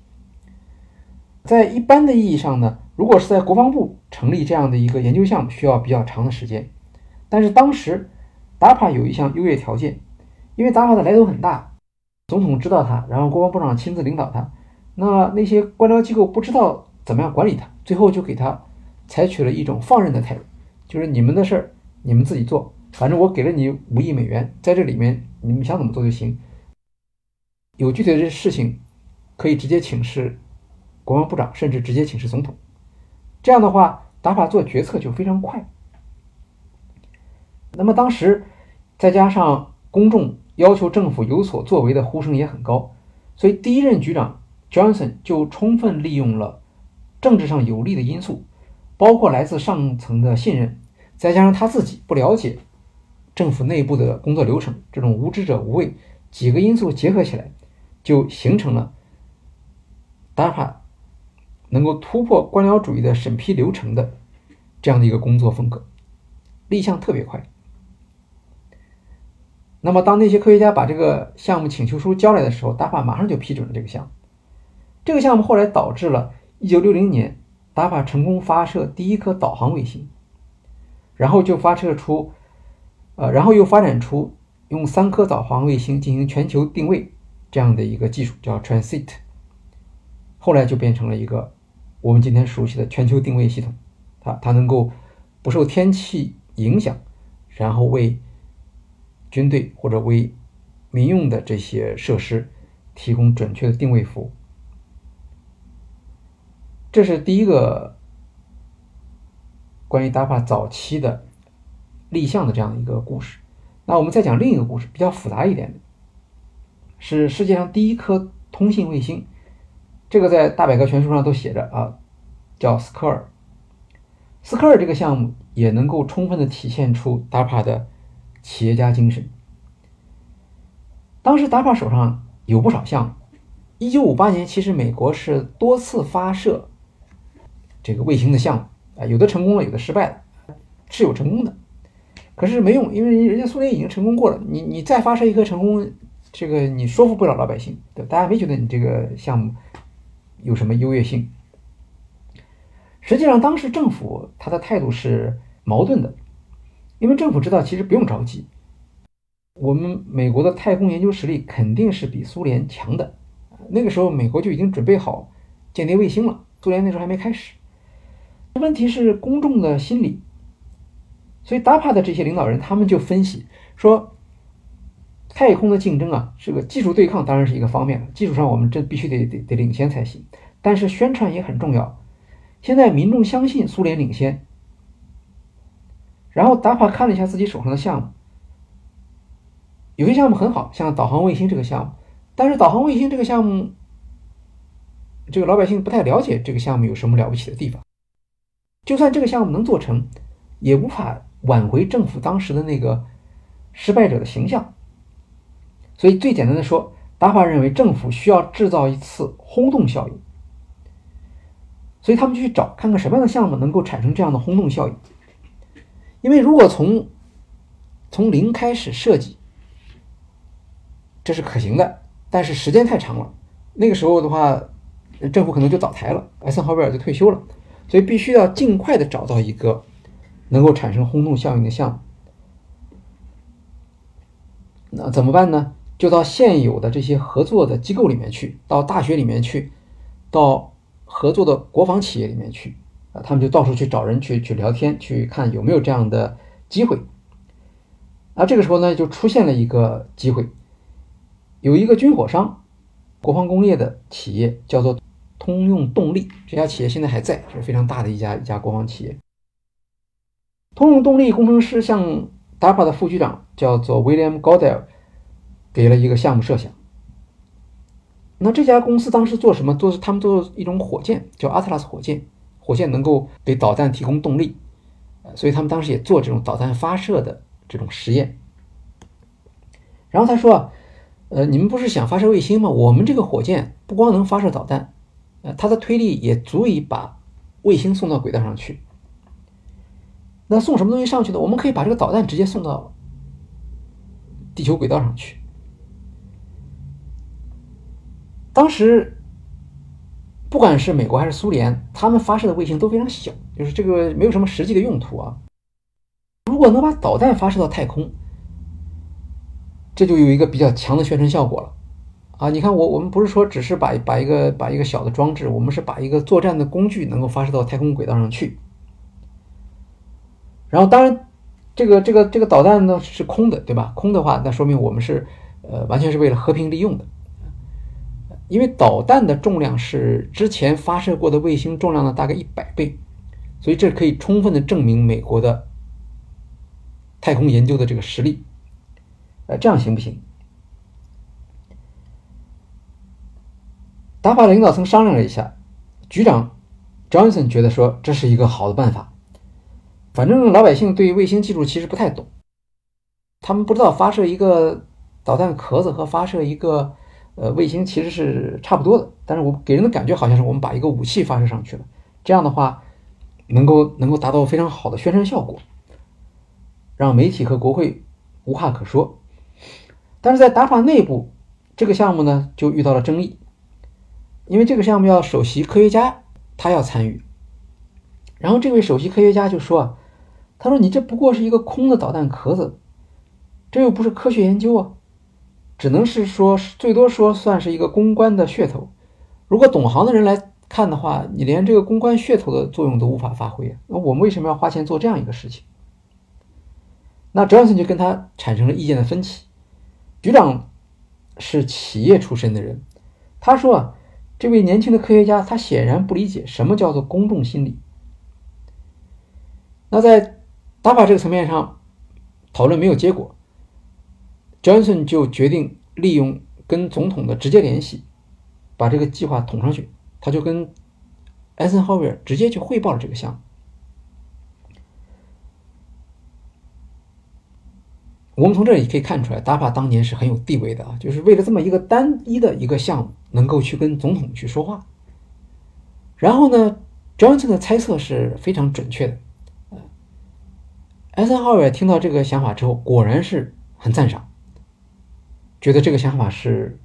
在一般的意义上呢，如果是在国防部成立这样的一个研究项目，需要比较长的时间。但是当时达帕有一项优越条件，因为达帕的来头很大。总统知道他，然后国防部长亲自领导他，那那些官僚机构不知道怎么样管理他，最后就给他采取了一种放任的态度，就是你们的事儿你们自己做，反正我给了你五亿美元，在这里面你们想怎么做就行。有具体的这事情可以直接请示国防部长，甚至直接请示总统。这样的话，打法做决策就非常快。那么当时再加上公众。要求政府有所作为的呼声也很高，所以第一任局长 Johnson 就充分利用了政治上有利的因素，包括来自上层的信任，再加上他自己不了解政府内部的工作流程，这种无知者无畏几个因素结合起来，就形成了 DAPA 能够突破官僚主义的审批流程的这样的一个工作风格，立项特别快。那么，当那些科学家把这个项目请求书交来的时候达帕马上就批准了这个项目。这个项目后来导致了1960年打法成功发射第一颗导航卫星，然后就发射出，呃，然后又发展出用三颗导航卫星进行全球定位这样的一个技术，叫 Transit。后来就变成了一个我们今天熟悉的全球定位系统，它它能够不受天气影响，然后为军队或者为民用的这些设施提供准确的定位服务。这是第一个关于 DAPA 早期的立项的这样一个故事。那我们再讲另一个故事，比较复杂一点的，是世界上第一颗通信卫星。这个在大百科全书上都写着啊，叫斯科尔。斯科尔这个项目也能够充分的体现出 DAPA 的企业家精神。当时 DAPA 手上有不少项目。一九五八年，其实美国是多次发射这个卫星的项目啊，有的成功了，有的失败了，是有成功的，可是没用，因为人家苏联已经成功过了，你你再发射一颗成功，这个你说服不了老百姓，对大家没觉得你这个项目有什么优越性。实际上，当时政府他的态度是矛盾的，因为政府知道其实不用着急，我们美国的太空研究实力肯定是比苏联强的。那个时候，美国就已经准备好间谍卫星了，苏联那时候还没开始。问题是公众的心理，所以 DAPA 的这些领导人他们就分析说，太空的竞争啊，是个技术对抗，当然是一个方面，技术上我们这必须得得得领先才行。但是宣传也很重要。现在民众相信苏联领先，然后 DAPA 看了一下自己手上的项目，有些项目很好，像导航卫星这个项目。但是导航卫星这个项目，这个老百姓不太了解这个项目有什么了不起的地方。就算这个项目能做成，也无法挽回政府当时的那个失败者的形象。所以最简单的说，达法认为政府需要制造一次轰动效应。所以他们去找看看什么样的项目能够产生这样的轰动效应。因为如果从从零开始设计，这是可行的。但是时间太长了，那个时候的话，政府可能就倒台了，艾森豪威尔就退休了，所以必须要尽快的找到一个能够产生轰动效应的项目。那怎么办呢？就到现有的这些合作的机构里面去，到大学里面去，到合作的国防企业里面去，啊，他们就到处去找人去去聊天，去看有没有这样的机会。啊，这个时候呢，就出现了一个机会。有一个军火商，国防工业的企业叫做通用动力，这家企业现在还在，是非常大的一家一家国防企业。通用动力工程师向 DARPA 的副局长叫做 William Goodell 给了一个项目设想。那这家公司当时做什么？做他们做一种火箭，叫 Atlas 火箭，火箭能够给导弹提供动力，所以他们当时也做这种导弹发射的这种实验。然后他说。呃，你们不是想发射卫星吗？我们这个火箭不光能发射导弹，它的推力也足以把卫星送到轨道上去。那送什么东西上去呢？我们可以把这个导弹直接送到地球轨道上去。当时，不管是美国还是苏联，他们发射的卫星都非常小，就是这个没有什么实际的用途啊。如果能把导弹发射到太空，这就有一个比较强的宣传效果了，啊，你看我我们不是说只是把把一个把一个小的装置，我们是把一个作战的工具能够发射到太空轨道上去。然后当然，这个这个这个导弹呢是空的，对吧？空的话，那说明我们是呃完全是为了和平利用的，因为导弹的重量是之前发射过的卫星重量的大概一百倍，所以这可以充分的证明美国的太空研究的这个实力。呃，这样行不行？达法领导层商量了一下，局长 Johnson 觉得说这是一个好的办法。反正老百姓对卫星技术其实不太懂，他们不知道发射一个导弹壳子和发射一个呃卫星其实是差不多的。但是我给人的感觉好像是我们把一个武器发射上去了，这样的话能够能够达到非常好的宣传效果，让媒体和国会无话可说。但是在达法内部，这个项目呢就遇到了争议。因为这个项目要首席科学家他要参与。然后这位首席科学家就说：“啊，他说你这不过是一个空的导弹壳子，这又不是科学研究啊，只能是说最多说算是一个公关的噱头。如果懂行的人来看的话，你连这个公关噱头的作用都无法发挥。那我们为什么要花钱做这样一个事情？”那 Johnson 就跟他产生了意见的分歧。局长是企业出身的人，他说：“啊，这位年轻的科学家他显然不理解什么叫做公众心理。”那在打法这个层面上讨论没有结果，Johnson 就决定利用跟总统的直接联系，把这个计划捅上去。他就跟艾森豪威尔直接去汇报了这个项目。我们从这里可以看出来，DAPA 当年是很有地位的啊，就是为了这么一个单一的一个项目，能够去跟总统去说话。然后呢，Johnson 的猜测是非常准确的。艾森豪威尔听到这个想法之后，果然是很赞赏，觉得这个想法是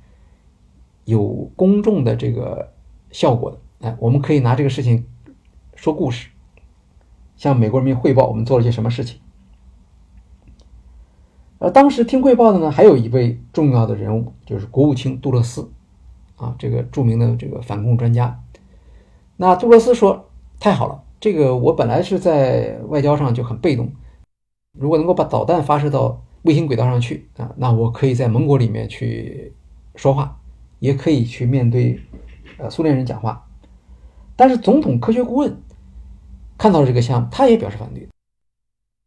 有公众的这个效果的。哎，我们可以拿这个事情说故事，向美国人民汇报我们做了些什么事情。而当时听汇报的呢，还有一位重要的人物，就是国务卿杜勒斯，啊，这个著名的这个反共专家。那杜勒斯说：“太好了，这个我本来是在外交上就很被动。”如果能够把导弹发射到卫星轨道上去啊，那我可以在盟国里面去说话，也可以去面对呃苏联人讲话。但是总统科学顾问看到了这个项目，他也表示反对。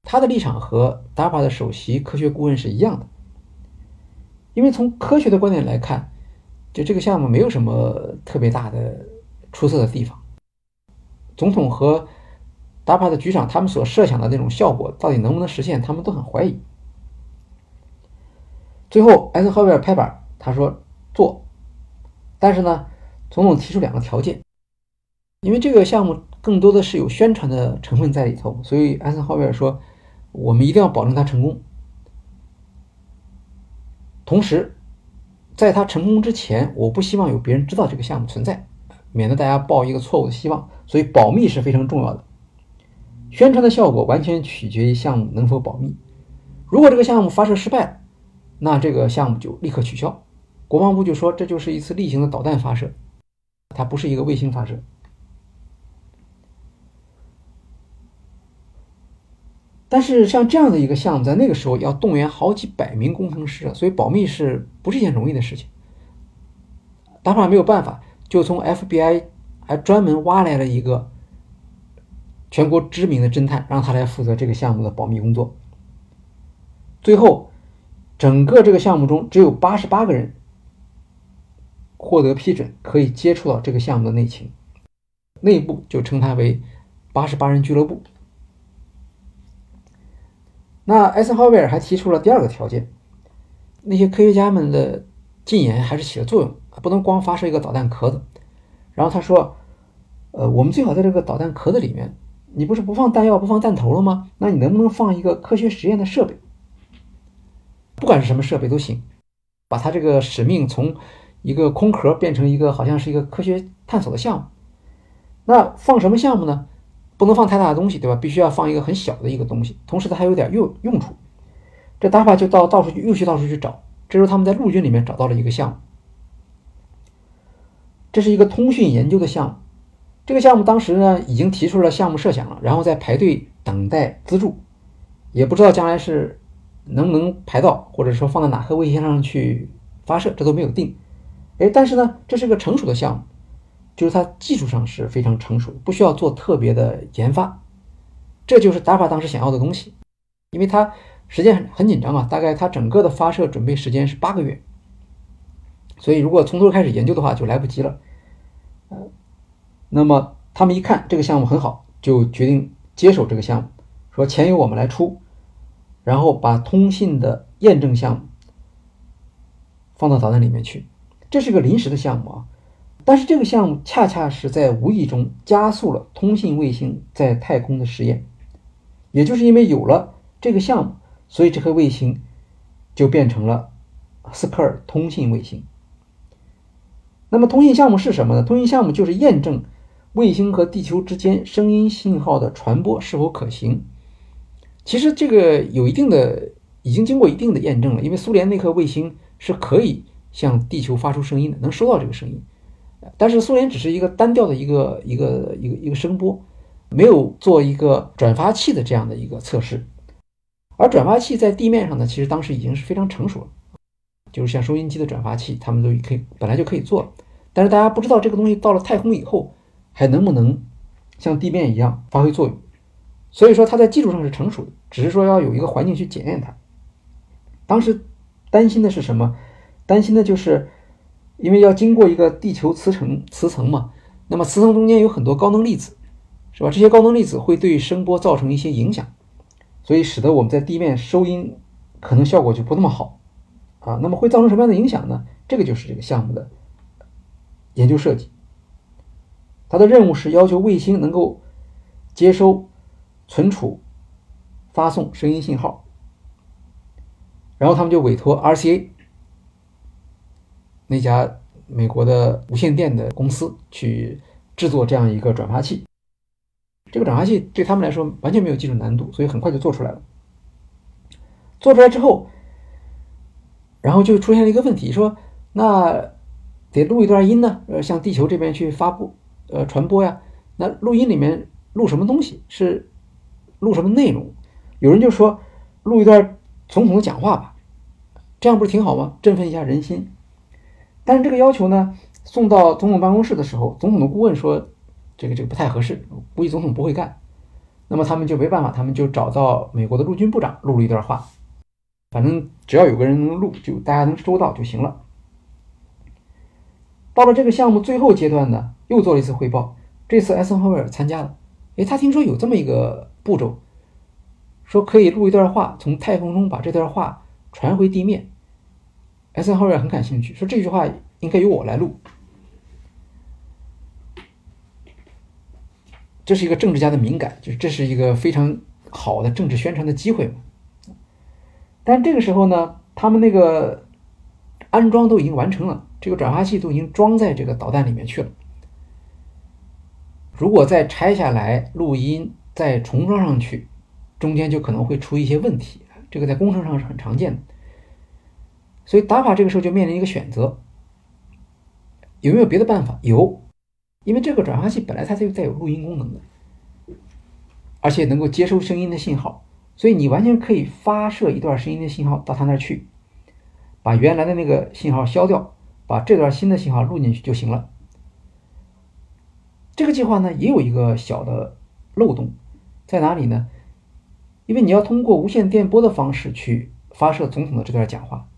他的立场和 DARPA 的首席科学顾问是一样的，因为从科学的观点来看，就这个项目没有什么特别大的出色的地方。总统和 DARPA 的局长，他们所设想的那种效果到底能不能实现，他们都很怀疑。最后，艾森豪威尔拍板，他说做。但是呢，总统提出两个条件，因为这个项目更多的是有宣传的成分在里头，所以艾森豪威尔说，我们一定要保证它成功。同时，在它成功之前，我不希望有别人知道这个项目存在，免得大家抱一个错误的希望。所以，保密是非常重要的。宣传的效果完全取决于项目能否保密。如果这个项目发射失败，那这个项目就立刻取消。国防部就说这就是一次例行的导弹发射，它不是一个卫星发射。但是像这样的一个项目，在那个时候要动员好几百名工程师，所以保密是不是一件容易的事情？达法没有办法，就从 FBI 还专门挖来了一个。全国知名的侦探让他来负责这个项目的保密工作。最后，整个这个项目中只有八十八个人获得批准，可以接触到这个项目的内情，内部就称它为“八十八人俱乐部”。那艾森豪威尔还提出了第二个条件：那些科学家们的禁言还是起了作用，不能光发射一个导弹壳子。然后他说：“呃，我们最好在这个导弹壳子里面。”你不是不放弹药、不放弹头了吗？那你能不能放一个科学实验的设备？不管是什么设备都行，把它这个使命从一个空壳变成一个好像是一个科学探索的项目。那放什么项目呢？不能放太大的东西，对吧？必须要放一个很小的一个东西，同时它还有点用用处。这 DARPA 就到到处去又去到处去找，这时候他们在陆军里面找到了一个项目，这是一个通讯研究的项目。这个项目当时呢，已经提出了项目设想了，然后在排队等待资助，也不知道将来是能不能排到，或者说放在哪颗卫星上去发射，这都没有定。哎，但是呢，这是个成熟的项目，就是它技术上是非常成熟，不需要做特别的研发。这就是 DARPA 当时想要的东西，因为它时间很很紧张啊，大概它整个的发射准备时间是八个月，所以如果从头开始研究的话，就来不及了。呃那么他们一看这个项目很好，就决定接手这个项目，说钱由我们来出，然后把通信的验证项目放到导弹里面去。这是个临时的项目啊，但是这个项目恰恰是在无意中加速了通信卫星在太空的实验。也就是因为有了这个项目，所以这颗卫星就变成了斯科尔通信卫星。那么通信项目是什么呢？通信项目就是验证卫星和地球之间声音信号的传播是否可行。其实这个有一定的，已经经过一定的验证了，因为苏联那颗卫星是可以向地球发出声音的，能收到这个声音。但是苏联只是一个单调的一个一个一个一个声波，没有做一个转发器的这样的一个测试。而转发器在地面上呢，其实当时已经是非常成熟了，就是像收音机的转发器，他们都可以本来就可以做了。但是大家不知道这个东西到了太空以后还能不能像地面一样发挥作用。所以说它在技术上是成熟的，只是说要有一个环境去检验它。当时担心的是什么？担心的就是因为要经过一个地球磁层磁层嘛，那么磁层中间有很多高能粒子，是吧？这些高能粒子会对声波造成一些影响。所以使得我们在地面收音可能效果就不那么好啊。那么会造成什么样的影响呢？这个就是这个项目的研究设计。它的任务是要求卫星能够接收、存储、发送声音信号。然后他们就委托 RCA 那家美国的无线电的公司去制作这样一个转发器。这个转发器对他们来说完全没有技术难度，所以很快就做出来了。做出来之后，然后就出现了一个问题，说那得录一段音呢，呃，向地球这边去发布，呃，传播呀。那录音里面录什么东西？是录什么内容？有人就说录一段总统的讲话吧，这样不是挺好吗？振奋一下人心。但是这个要求呢，送到总统办公室的时候，总统的顾问说。这个这个不太合适，估计总统不会干。那么他们就没办法，他们就找到美国的陆军部长录了一段话。反正只要有个人能录，就大家能收到就行了。到了这个项目最后阶段呢，又做了一次汇报。这次艾森豪威尔参加了。诶，他听说有这么一个步骤，说可以录一段话，从太空中把这段话传回地面。艾森豪威尔很感兴趣，说这句话应该由我来录。这是一个政治家的敏感，就是这是一个非常好的政治宣传的机会嘛。但这个时候呢，他们那个安装都已经完成了，这个转发器都已经装在这个导弹里面去了。如果再拆下来录音，再重装上去，中间就可能会出一些问题。这个在工程上是很常见的。所以打法这个时候就面临一个选择：有没有别的办法？有。因为这个转发器本来它就带有录音功能的，而且能够接收声音的信号，所以你完全可以发射一段声音的信号到它那儿去，把原来的那个信号消掉，把这段新的信号录进去就行了。这个计划呢也有一个小的漏洞，在哪里呢？因为你要通过无线电波的方式去发射总统的这段讲话。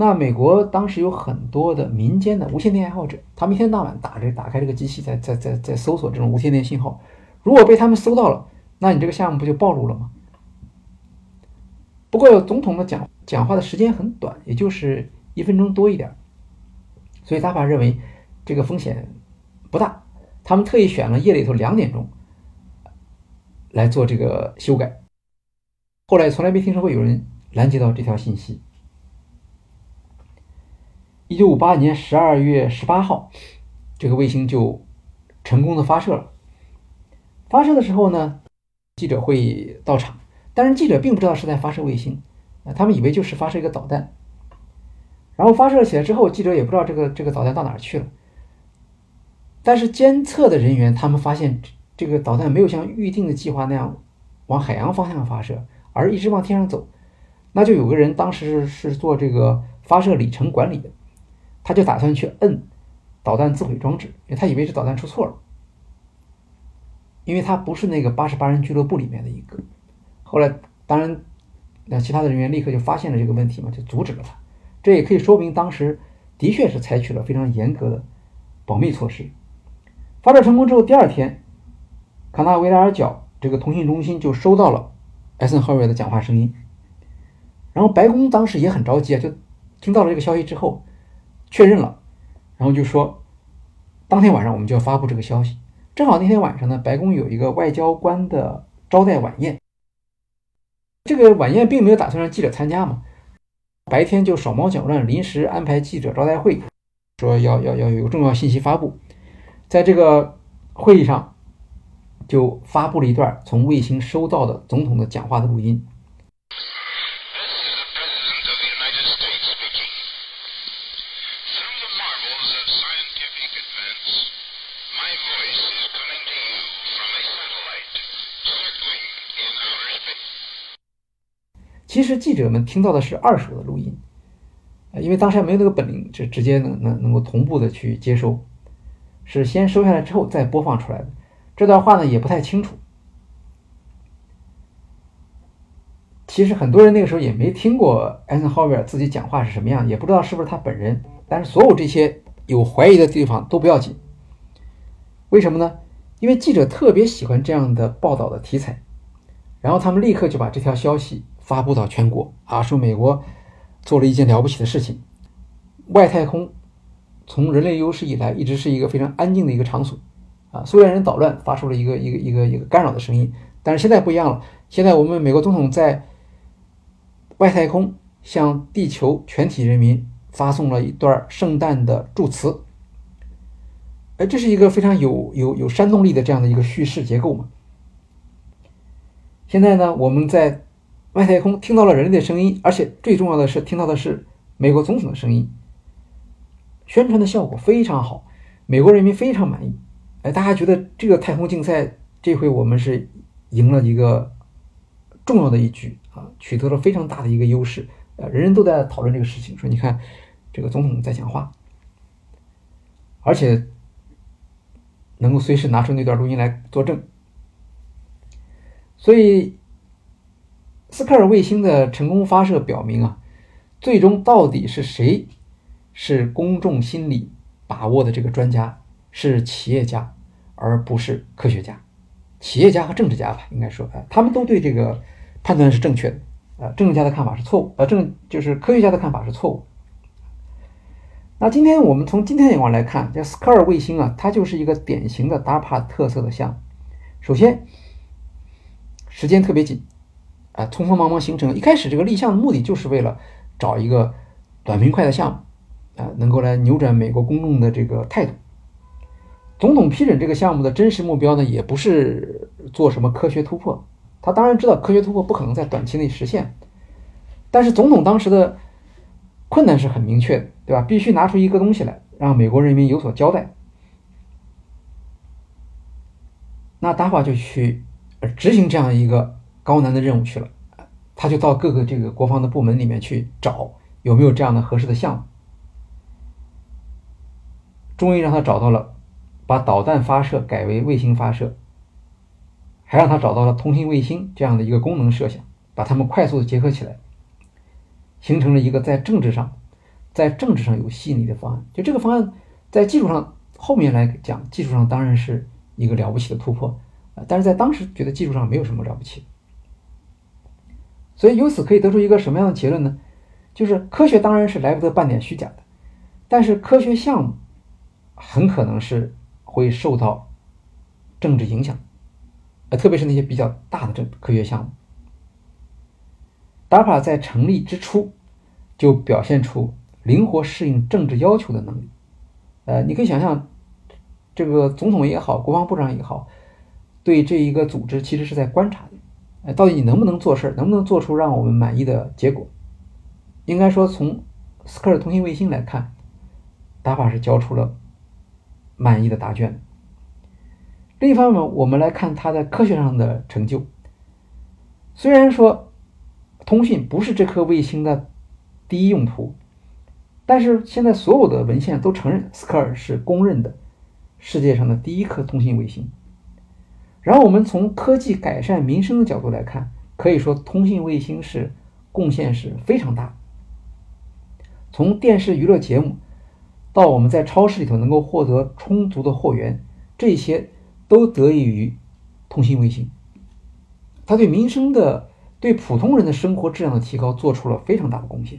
那美国当时有很多的民间的无线电爱好者，他们一天到晚打着打开这个机器，在在在在搜索这种无线电信号。如果被他们搜到了，那你这个项目不就暴露了吗？不过总统的讲讲话的时间很短，也就是一分钟多一点，所以大法认为这个风险不大。他们特意选了夜里头两点钟来做这个修改。后来从来没听说过有人拦截到这条信息。一九五八年十二月十八号，这个卫星就成功的发射了。发射的时候呢，记者会到场，但是记者并不知道是在发射卫星，啊，他们以为就是发射一个导弹。然后发射起来之后，记者也不知道这个这个导弹到哪儿去了。但是监测的人员他们发现，这个导弹没有像预定的计划那样往海洋方向发射，而一直往天上走。那就有个人当时是做这个发射里程管理的。他就打算去摁导弹自毁装置，因为他以为是导弹出错了，因为他不是那个八十八人俱乐部里面的一个。后来，当然，那其他的人员立刻就发现了这个问题嘛，就阻止了他。这也可以说明当时的确是采取了非常严格的保密措施。发射成功之后，第二天，卡纳维拉尔角这个通信中心就收到了艾森豪威尔的讲话声音。然后白宫当时也很着急啊，就听到了这个消息之后。确认了，然后就说，当天晚上我们就要发布这个消息。正好那天晚上呢，白宫有一个外交官的招待晚宴。这个晚宴并没有打算让记者参加嘛，白天就手忙脚乱，临时安排记者招待会。说要要要有重要信息发布，在这个会议上就发布了一段从卫星收到的总统的讲话的录音。其实记者们听到的是二手的录音，因为当时还没有那个本领，就直接能能能够同步的去接收，是先收下来之后再播放出来的。这段话呢也不太清楚。其实很多人那个时候也没听过艾森豪威尔自己讲话是什么样，也不知道是不是他本人。但是所有这些有怀疑的地方都不要紧，为什么呢？因为记者特别喜欢这样的报道的题材，然后他们立刻就把这条消息。发布到全国啊，说美国做了一件了不起的事情。外太空从人类有史以来一直是一个非常安静的一个场所啊，苏联人捣乱发出了一个一个一个一个干扰的声音。但是现在不一样了，现在我们美国总统在外太空向地球全体人民发送了一段圣诞的祝词。哎，这是一个非常有有有煽动力的这样的一个叙事结构嘛。现在呢，我们在。外太空听到了人类的声音，而且最重要的是听到的是美国总统的声音，宣传的效果非常好，美国人民非常满意。哎，大家觉得这个太空竞赛这回我们是赢了一个重要的一局啊，取得了非常大的一个优势。呃，人人都在讨论这个事情，说你看这个总统在讲话，而且能够随时拿出那段录音来作证，所以。斯科尔卫星的成功发射表明啊，最终到底是谁是公众心理把握的这个专家？是企业家，而不是科学家。企业家和政治家吧，应该说，哎，他们都对这个判断是正确的。呃，政治家的看法是错误，呃，政就是科学家的看法是错误。那今天我们从今天的眼光来看，这斯科尔卫星啊，它就是一个典型的 DAPA 特色的项目。首先，时间特别紧。啊，匆匆忙忙形成。一开始这个立项的目的就是为了找一个短平快的项目，啊，能够来扭转美国公众的这个态度。总统批准这个项目的真实目标呢，也不是做什么科学突破。他当然知道科学突破不可能在短期内实现，但是总统当时的困难是很明确的，对吧？必须拿出一个东西来，让美国人民有所交代。那达法就去执行这样一个。高难的任务去了，他就到各个这个国防的部门里面去找有没有这样的合适的项目，终于让他找到了，把导弹发射改为卫星发射，还让他找到了通信卫星这样的一个功能设想，把它们快速的结合起来，形成了一个在政治上，在政治上有吸引力的方案。就这个方案在技术上后面来讲，技术上当然是一个了不起的突破但是在当时觉得技术上没有什么了不起。所以由此可以得出一个什么样的结论呢？就是科学当然是来不得半点虚假的，但是科学项目很可能是会受到政治影响，呃，特别是那些比较大的政科学项目。DARPA 在成立之初就表现出灵活适应政治要求的能力，呃，你可以想象，这个总统也好，国防部长也好，对这一个组织其实是在观察的。哎，到底你能不能做事儿，能不能做出让我们满意的结果？应该说，从斯科尔通信卫星来看，达法是交出了满意的答卷。另一方面，我们来看它在科学上的成就。虽然说通讯不是这颗卫星的第一用途，但是现在所有的文献都承认斯科尔是公认的世界上的第一颗通信卫星。然后我们从科技改善民生的角度来看，可以说通信卫星是贡献是非常大。从电视娱乐节目到我们在超市里头能够获得充足的货源，这些都得益于通信卫星。它对民生的、对普通人的生活质量的提高做出了非常大的贡献。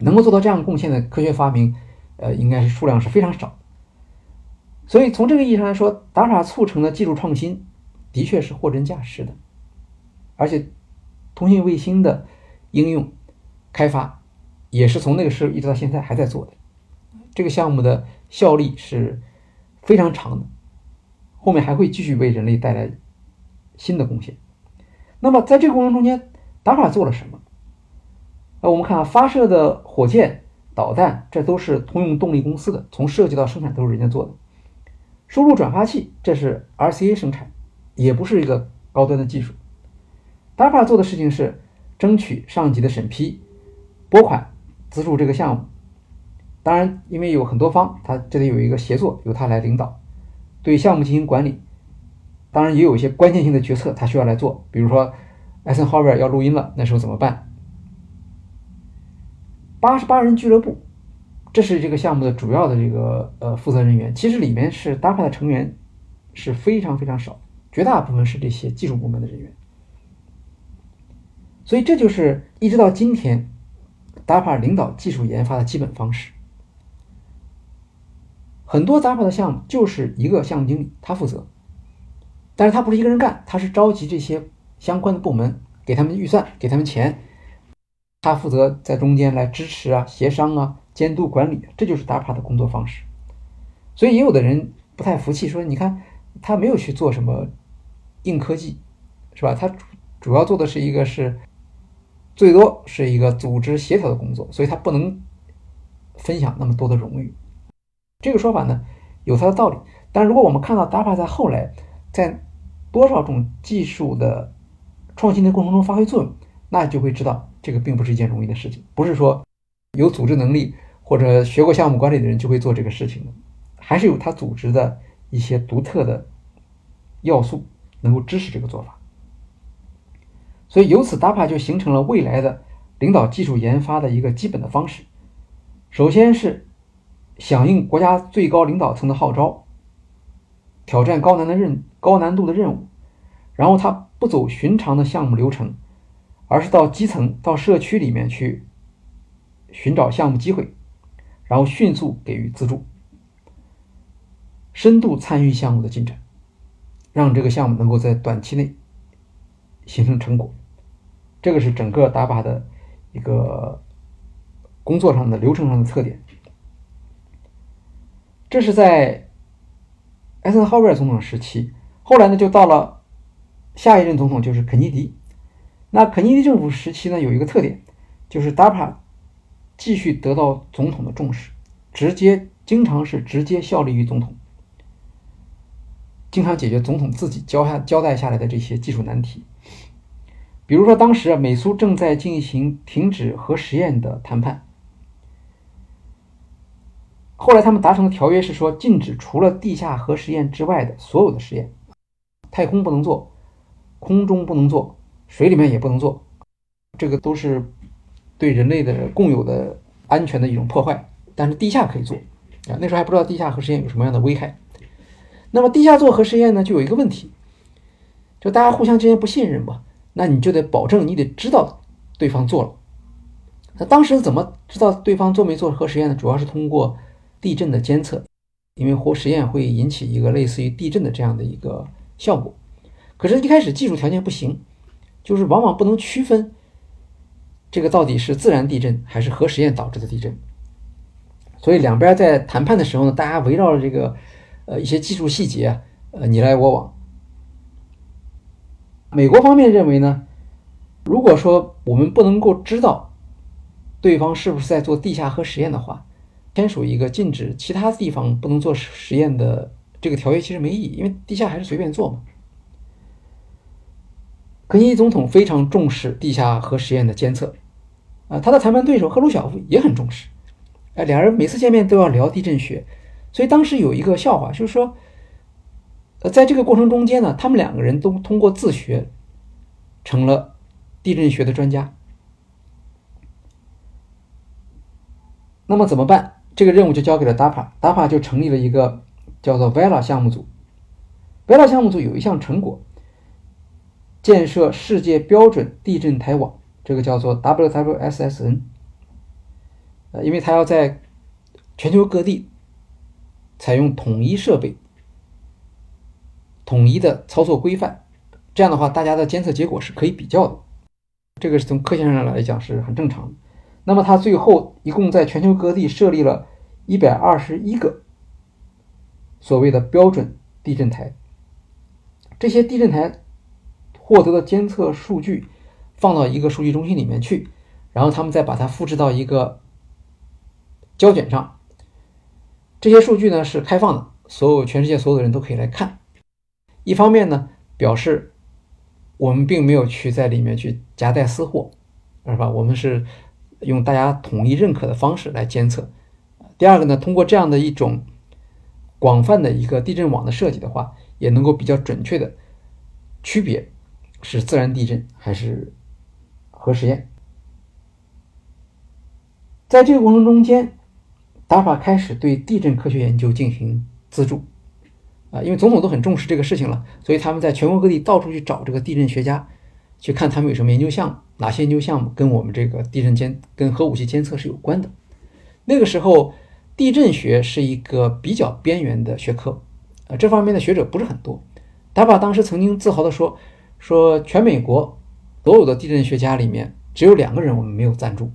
能够做到这样贡献的科学发明，呃，应该是数量是非常少。所以从这个意义上来说，达法促成的技术创新的确是货真价实的，而且通信卫星的应用开发也是从那个时候一直到现在还在做的。这个项目的效力是非常长的，后面还会继续为人类带来新的贡献。那么在这个过程中间，DARPA 做了什么？那我们看啊，发射的火箭、导弹，这都是通用动力公司的，从设计到生产都是人家做的。输入转发器，这是 RCA 生产，也不是一个高端的技术。DARPA 做的事情是争取上级的审批、拨款、资助这个项目。当然，因为有很多方，他这里有一个协作，由他来领导，对项目进行管理。当然，也有一些关键性的决策，他需要来做。比如说，艾森豪威尔要录音了，那时候怎么办？八十八人俱乐部。这是这个项目的主要的这个呃负责人员，其实里面是 DARPA 的成员是非常非常少，绝大部分是这些技术部门的人员。所以这就是一直到今天 DARPA 领导技术研发的基本方式。很多 DARPA 的项目就是一个项目经理他负责，但是他不是一个人干，他是召集这些相关的部门，给他们预算，给他们钱，他负责在中间来支持啊、协商啊。监督管理，这就是 DAPA 的工作方式。所以也有的人不太服气，说：“你看，他没有去做什么硬科技，是吧？他主要做的是一个是最多是一个组织协调的工作，所以他不能分享那么多的荣誉。”这个说法呢有它的道理。但如果我们看到 DAPA 在后来在多少种技术的创新的过程中发挥作用，那就会知道这个并不是一件容易的事情，不是说有组织能力。或者学过项目管理的人就会做这个事情还是有他组织的一些独特的要素能够支持这个做法。所以由此，Dapa 就形成了未来的领导技术研发的一个基本的方式。首先是响应国家最高领导层的号召，挑战高难的任高难度的任务，然后他不走寻常的项目流程，而是到基层到社区里面去寻找项目机会。然后迅速给予资助，深度参与项目的进展，让这个项目能够在短期内形成成果。这个是整个达巴的一个工作上的流程上的特点。这是在艾森豪威尔总统时期，后来呢就到了下一任总统就是肯尼迪。那肯尼迪政府时期呢有一个特点，就是 DAPA。继续得到总统的重视，直接经常是直接效力于总统，经常解决总统自己交下交代下来的这些技术难题。比如说，当时啊，美苏正在进行停止核实验的谈判，后来他们达成的条约是说，禁止除了地下核实验之外的所有的实验，太空不能做，空中不能做，水里面也不能做，这个都是。对人类的共有的安全的一种破坏，但是地下可以做啊。那时候还不知道地下核实验有什么样的危害。那么地下做核实验呢，就有一个问题，就大家互相之间不信任嘛，那你就得保证你得知道对方做了。那当时怎么知道对方做没做核实验呢？主要是通过地震的监测，因为核实验会引起一个类似于地震的这样的一个效果。可是，一开始技术条件不行，就是往往不能区分。这个到底是自然地震还是核实验导致的地震？所以两边在谈判的时候呢，大家围绕着这个呃一些技术细节，呃你来我往。美国方面认为呢，如果说我们不能够知道对方是不是在做地下核实验的话，签署一个禁止其他地方不能做实验的这个条约其实没意义，因为地下还是随便做嘛。肯尼总统非常重视地下核实验的监测。啊，他的谈判对手赫鲁晓夫也很重视，哎，两人每次见面都要聊地震学，所以当时有一个笑话，就是说，呃，在这个过程中间呢，他们两个人都通过自学成了地震学的专家。那么怎么办？这个任务就交给了 DARPA，DARPA 就成立了一个叫做 VELA 项目组。VELA 项目组有一项成果，建设世界标准地震台网。这个叫做 WWSSN，呃，因为它要在全球各地采用统一设备、统一的操作规范，这样的话，大家的监测结果是可以比较的。这个是从科学上来讲是很正常的。那么，它最后一共在全球各地设立了一百二十一个所谓的标准地震台。这些地震台获得的监测数据放到一个数据中心里面去，然后他们再把它复制到一个胶卷上。这些数据呢是开放的，所有全世界所有的人都可以来看。一方面呢，表示我们并没有去在里面去夹带私货，是吧？我们是用大家统一认可的方式来监测。第二个呢，通过这样的一种广泛的一个地震网的设计的话，也能够比较准确的区别是自然地震还是核实验。在这个过程中间达法开始对地震科学研究进行资助。啊，因为总统都很重视这个事情了，所以他们在全国各地到处去找这个地震学家，去看他们有什么研究项目，哪些研究项目跟我们这个地震监、跟核武器监测是有关的。那个时候，地震学是一个比较边缘的学科，呃，这方面的学者不是很多。达法当时曾经自豪地说：“说全美国所有的地震学家里面，只有两个人我们没有赞助。”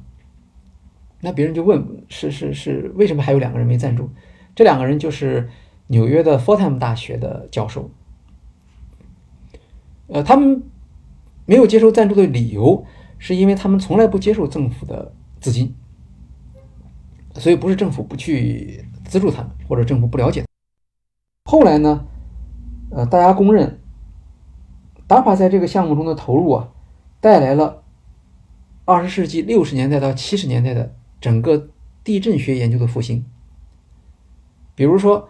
那别人就问：“是是是，为什么还有两个人没赞助？”这两个人就是。纽约的 Fordham 大学的教授，呃，他们没有接受赞助的理由，是因为他们从来不接受政府的资金，所以不是政府不去资助他们，或者政府不了解。后来呢，呃，大家公认达帕在这个项目中的投入啊，带来了二十世纪六十年代到七十年代的整个地震学研究的复兴，比如说。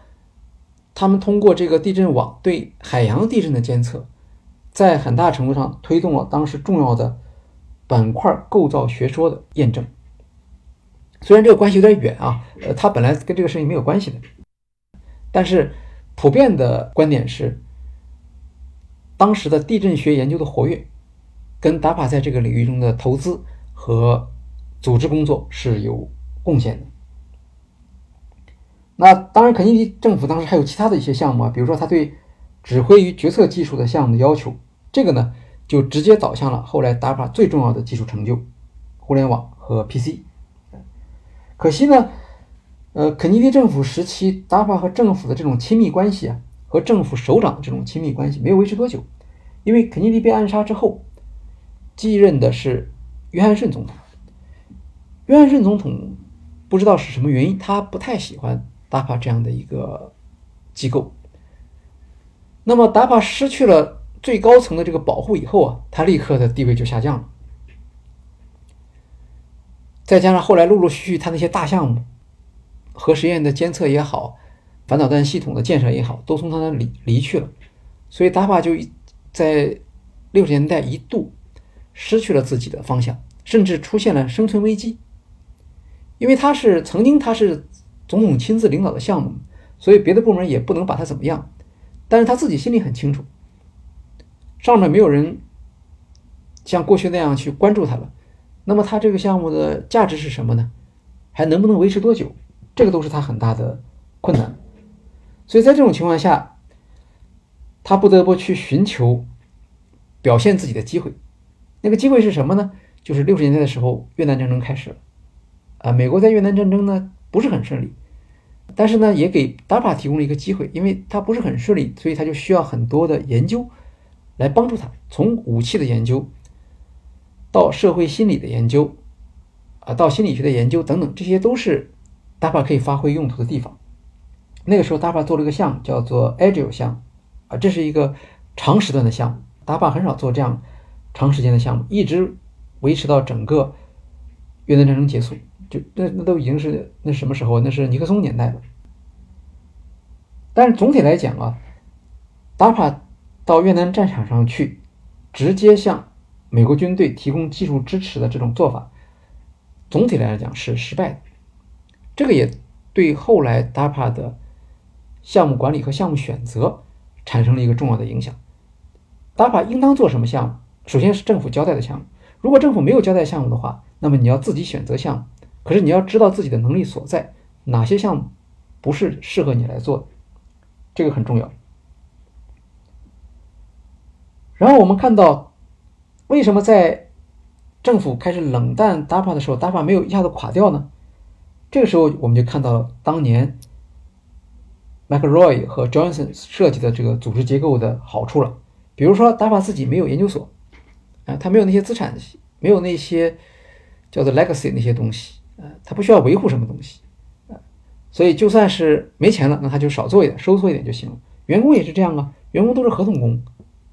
他们通过这个地震网对海洋地震的监测，在很大程度上推动了当时重要的板块构造学说的验证。虽然这个关系有点远啊，呃，它本来跟这个事情没有关系的，但是普遍的观点是，当时的地震学研究的活跃，跟 DARPA 在这个领域中的投资和组织工作是有贡献的。那当然，肯尼迪政府当时还有其他的一些项目啊，比如说他对指挥与决策技术的项目的要求，这个呢就直接导向了后来 DARPA 最重要的技术成就——互联网和 PC。可惜呢，呃，肯尼迪政府时期 DARPA 和政府的这种亲密关系啊，和政府首长的这种亲密关系没有维持多久，因为肯尼迪被暗杀之后，继任的是约翰逊总统。约翰逊总统不知道是什么原因，他不太喜欢。DAPA 这样的一个机构，那么达帕失去了最高层的这个保护以后啊，他立刻的地位就下降了。再加上后来陆陆续续他那些大项目，核实验的监测也好，反导弹系统的建设也好，都从他那里离去了，所以 DAPA 就在六十年代一度失去了自己的方向，甚至出现了生存危机，因为他是曾经他是。总统亲自领导的项目，所以别的部门也不能把他怎么样。但是他自己心里很清楚，上面没有人像过去那样去关注他了。那么他这个项目的价值是什么呢？还能不能维持多久？这个都是他很大的困难。所以在这种情况下，他不得不去寻求表现自己的机会。那个机会是什么呢？就是六十年代的时候，越南战争开始了。啊，美国在越南战争呢不是很顺利。但是呢，也给 DARPA 提供了一个机会，因为它不是很顺利，所以它就需要很多的研究来帮助他，从武器的研究到社会心理的研究，啊，到心理学的研究等等，这些都是 DARPA 可以发挥用途的地方。那个时候，DARPA 做了一个项目，叫做 Agile 项目，啊，这是一个长时段的项目，DARPA 很少做这样长时间的项目，一直维持到整个越南战争结束。就那那都已经是那什么时候？那是尼克松年代了。但是总体来讲啊达帕到越南战场上去，直接向美国军队提供技术支持的这种做法，总体来讲是失败的。这个也对后来达帕的项目管理和项目选择产生了一个重要的影响。DARPA 应当做什么项目？首先是政府交代的项目。如果政府没有交代项目的话，那么你要自己选择项目。可是你要知道自己的能力所在，哪些项目不是适合你来做的，这个很重要。然后我们看到，为什么在政府开始冷淡 DAPA 的时候，DAPA 没有一下子垮掉呢？这个时候我们就看到了当年 McRoy 和 Johnson 设计的这个组织结构的好处了。比如说，DAPA 自己没有研究所，啊，它没有那些资产，没有那些叫做 legacy 那些东西，啊，他不需要维护什么东西，啊，所以就算是没钱了，那他就少做一点，收缩一点就行了。员工也是这样啊，员工都是合同工，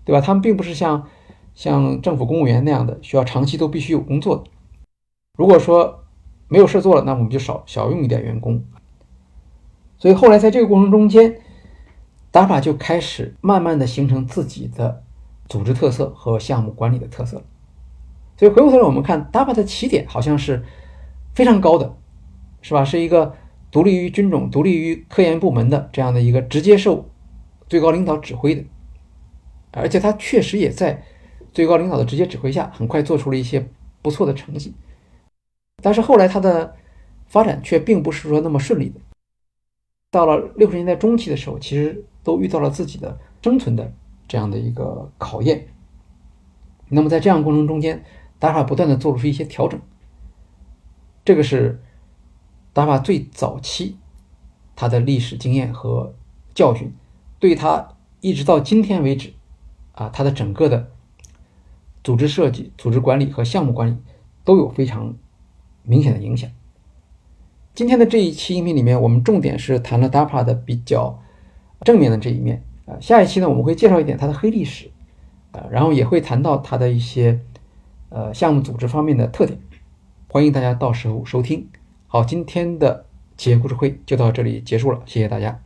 对吧？他们并不是像像政府公务员那样的需要长期都必须有工作的。如果说没有事做了，那我们就少少用一点员工。所以后来在这个过程中间打法就开始慢慢的形成自己的组织特色和项目管理的特色。所以回过头来我们看 DAPA 的起点好像是非常高的，是吧？是一个独立于军种、独立于科研部门的这样的一个直接受最高领导指挥的，而且他确实也在最高领导的直接指挥下，很快做出了一些不错的成绩。但是后来它的发展却并不是说那么顺利的。到了六十年代中期的时候，其实都遇到了自己的生存的这样的一个考验。那么在这样过程中间达帕不断的做出一些调整。这个是达帕最早期它的历史经验和教训，对它一直到今天为止啊，它的整个的组织设计、组织管理和项目管理都有非常。明显的影响。今天的这一期音频里面，我们重点是谈了 DAPA 的比较正面的这一面啊。下一期呢，我们会介绍一点它的黑历史啊，然后也会谈到它的一些呃项目组织方面的特点。欢迎大家到时候收听。好，今天的企业故事会就到这里结束了，谢谢大家。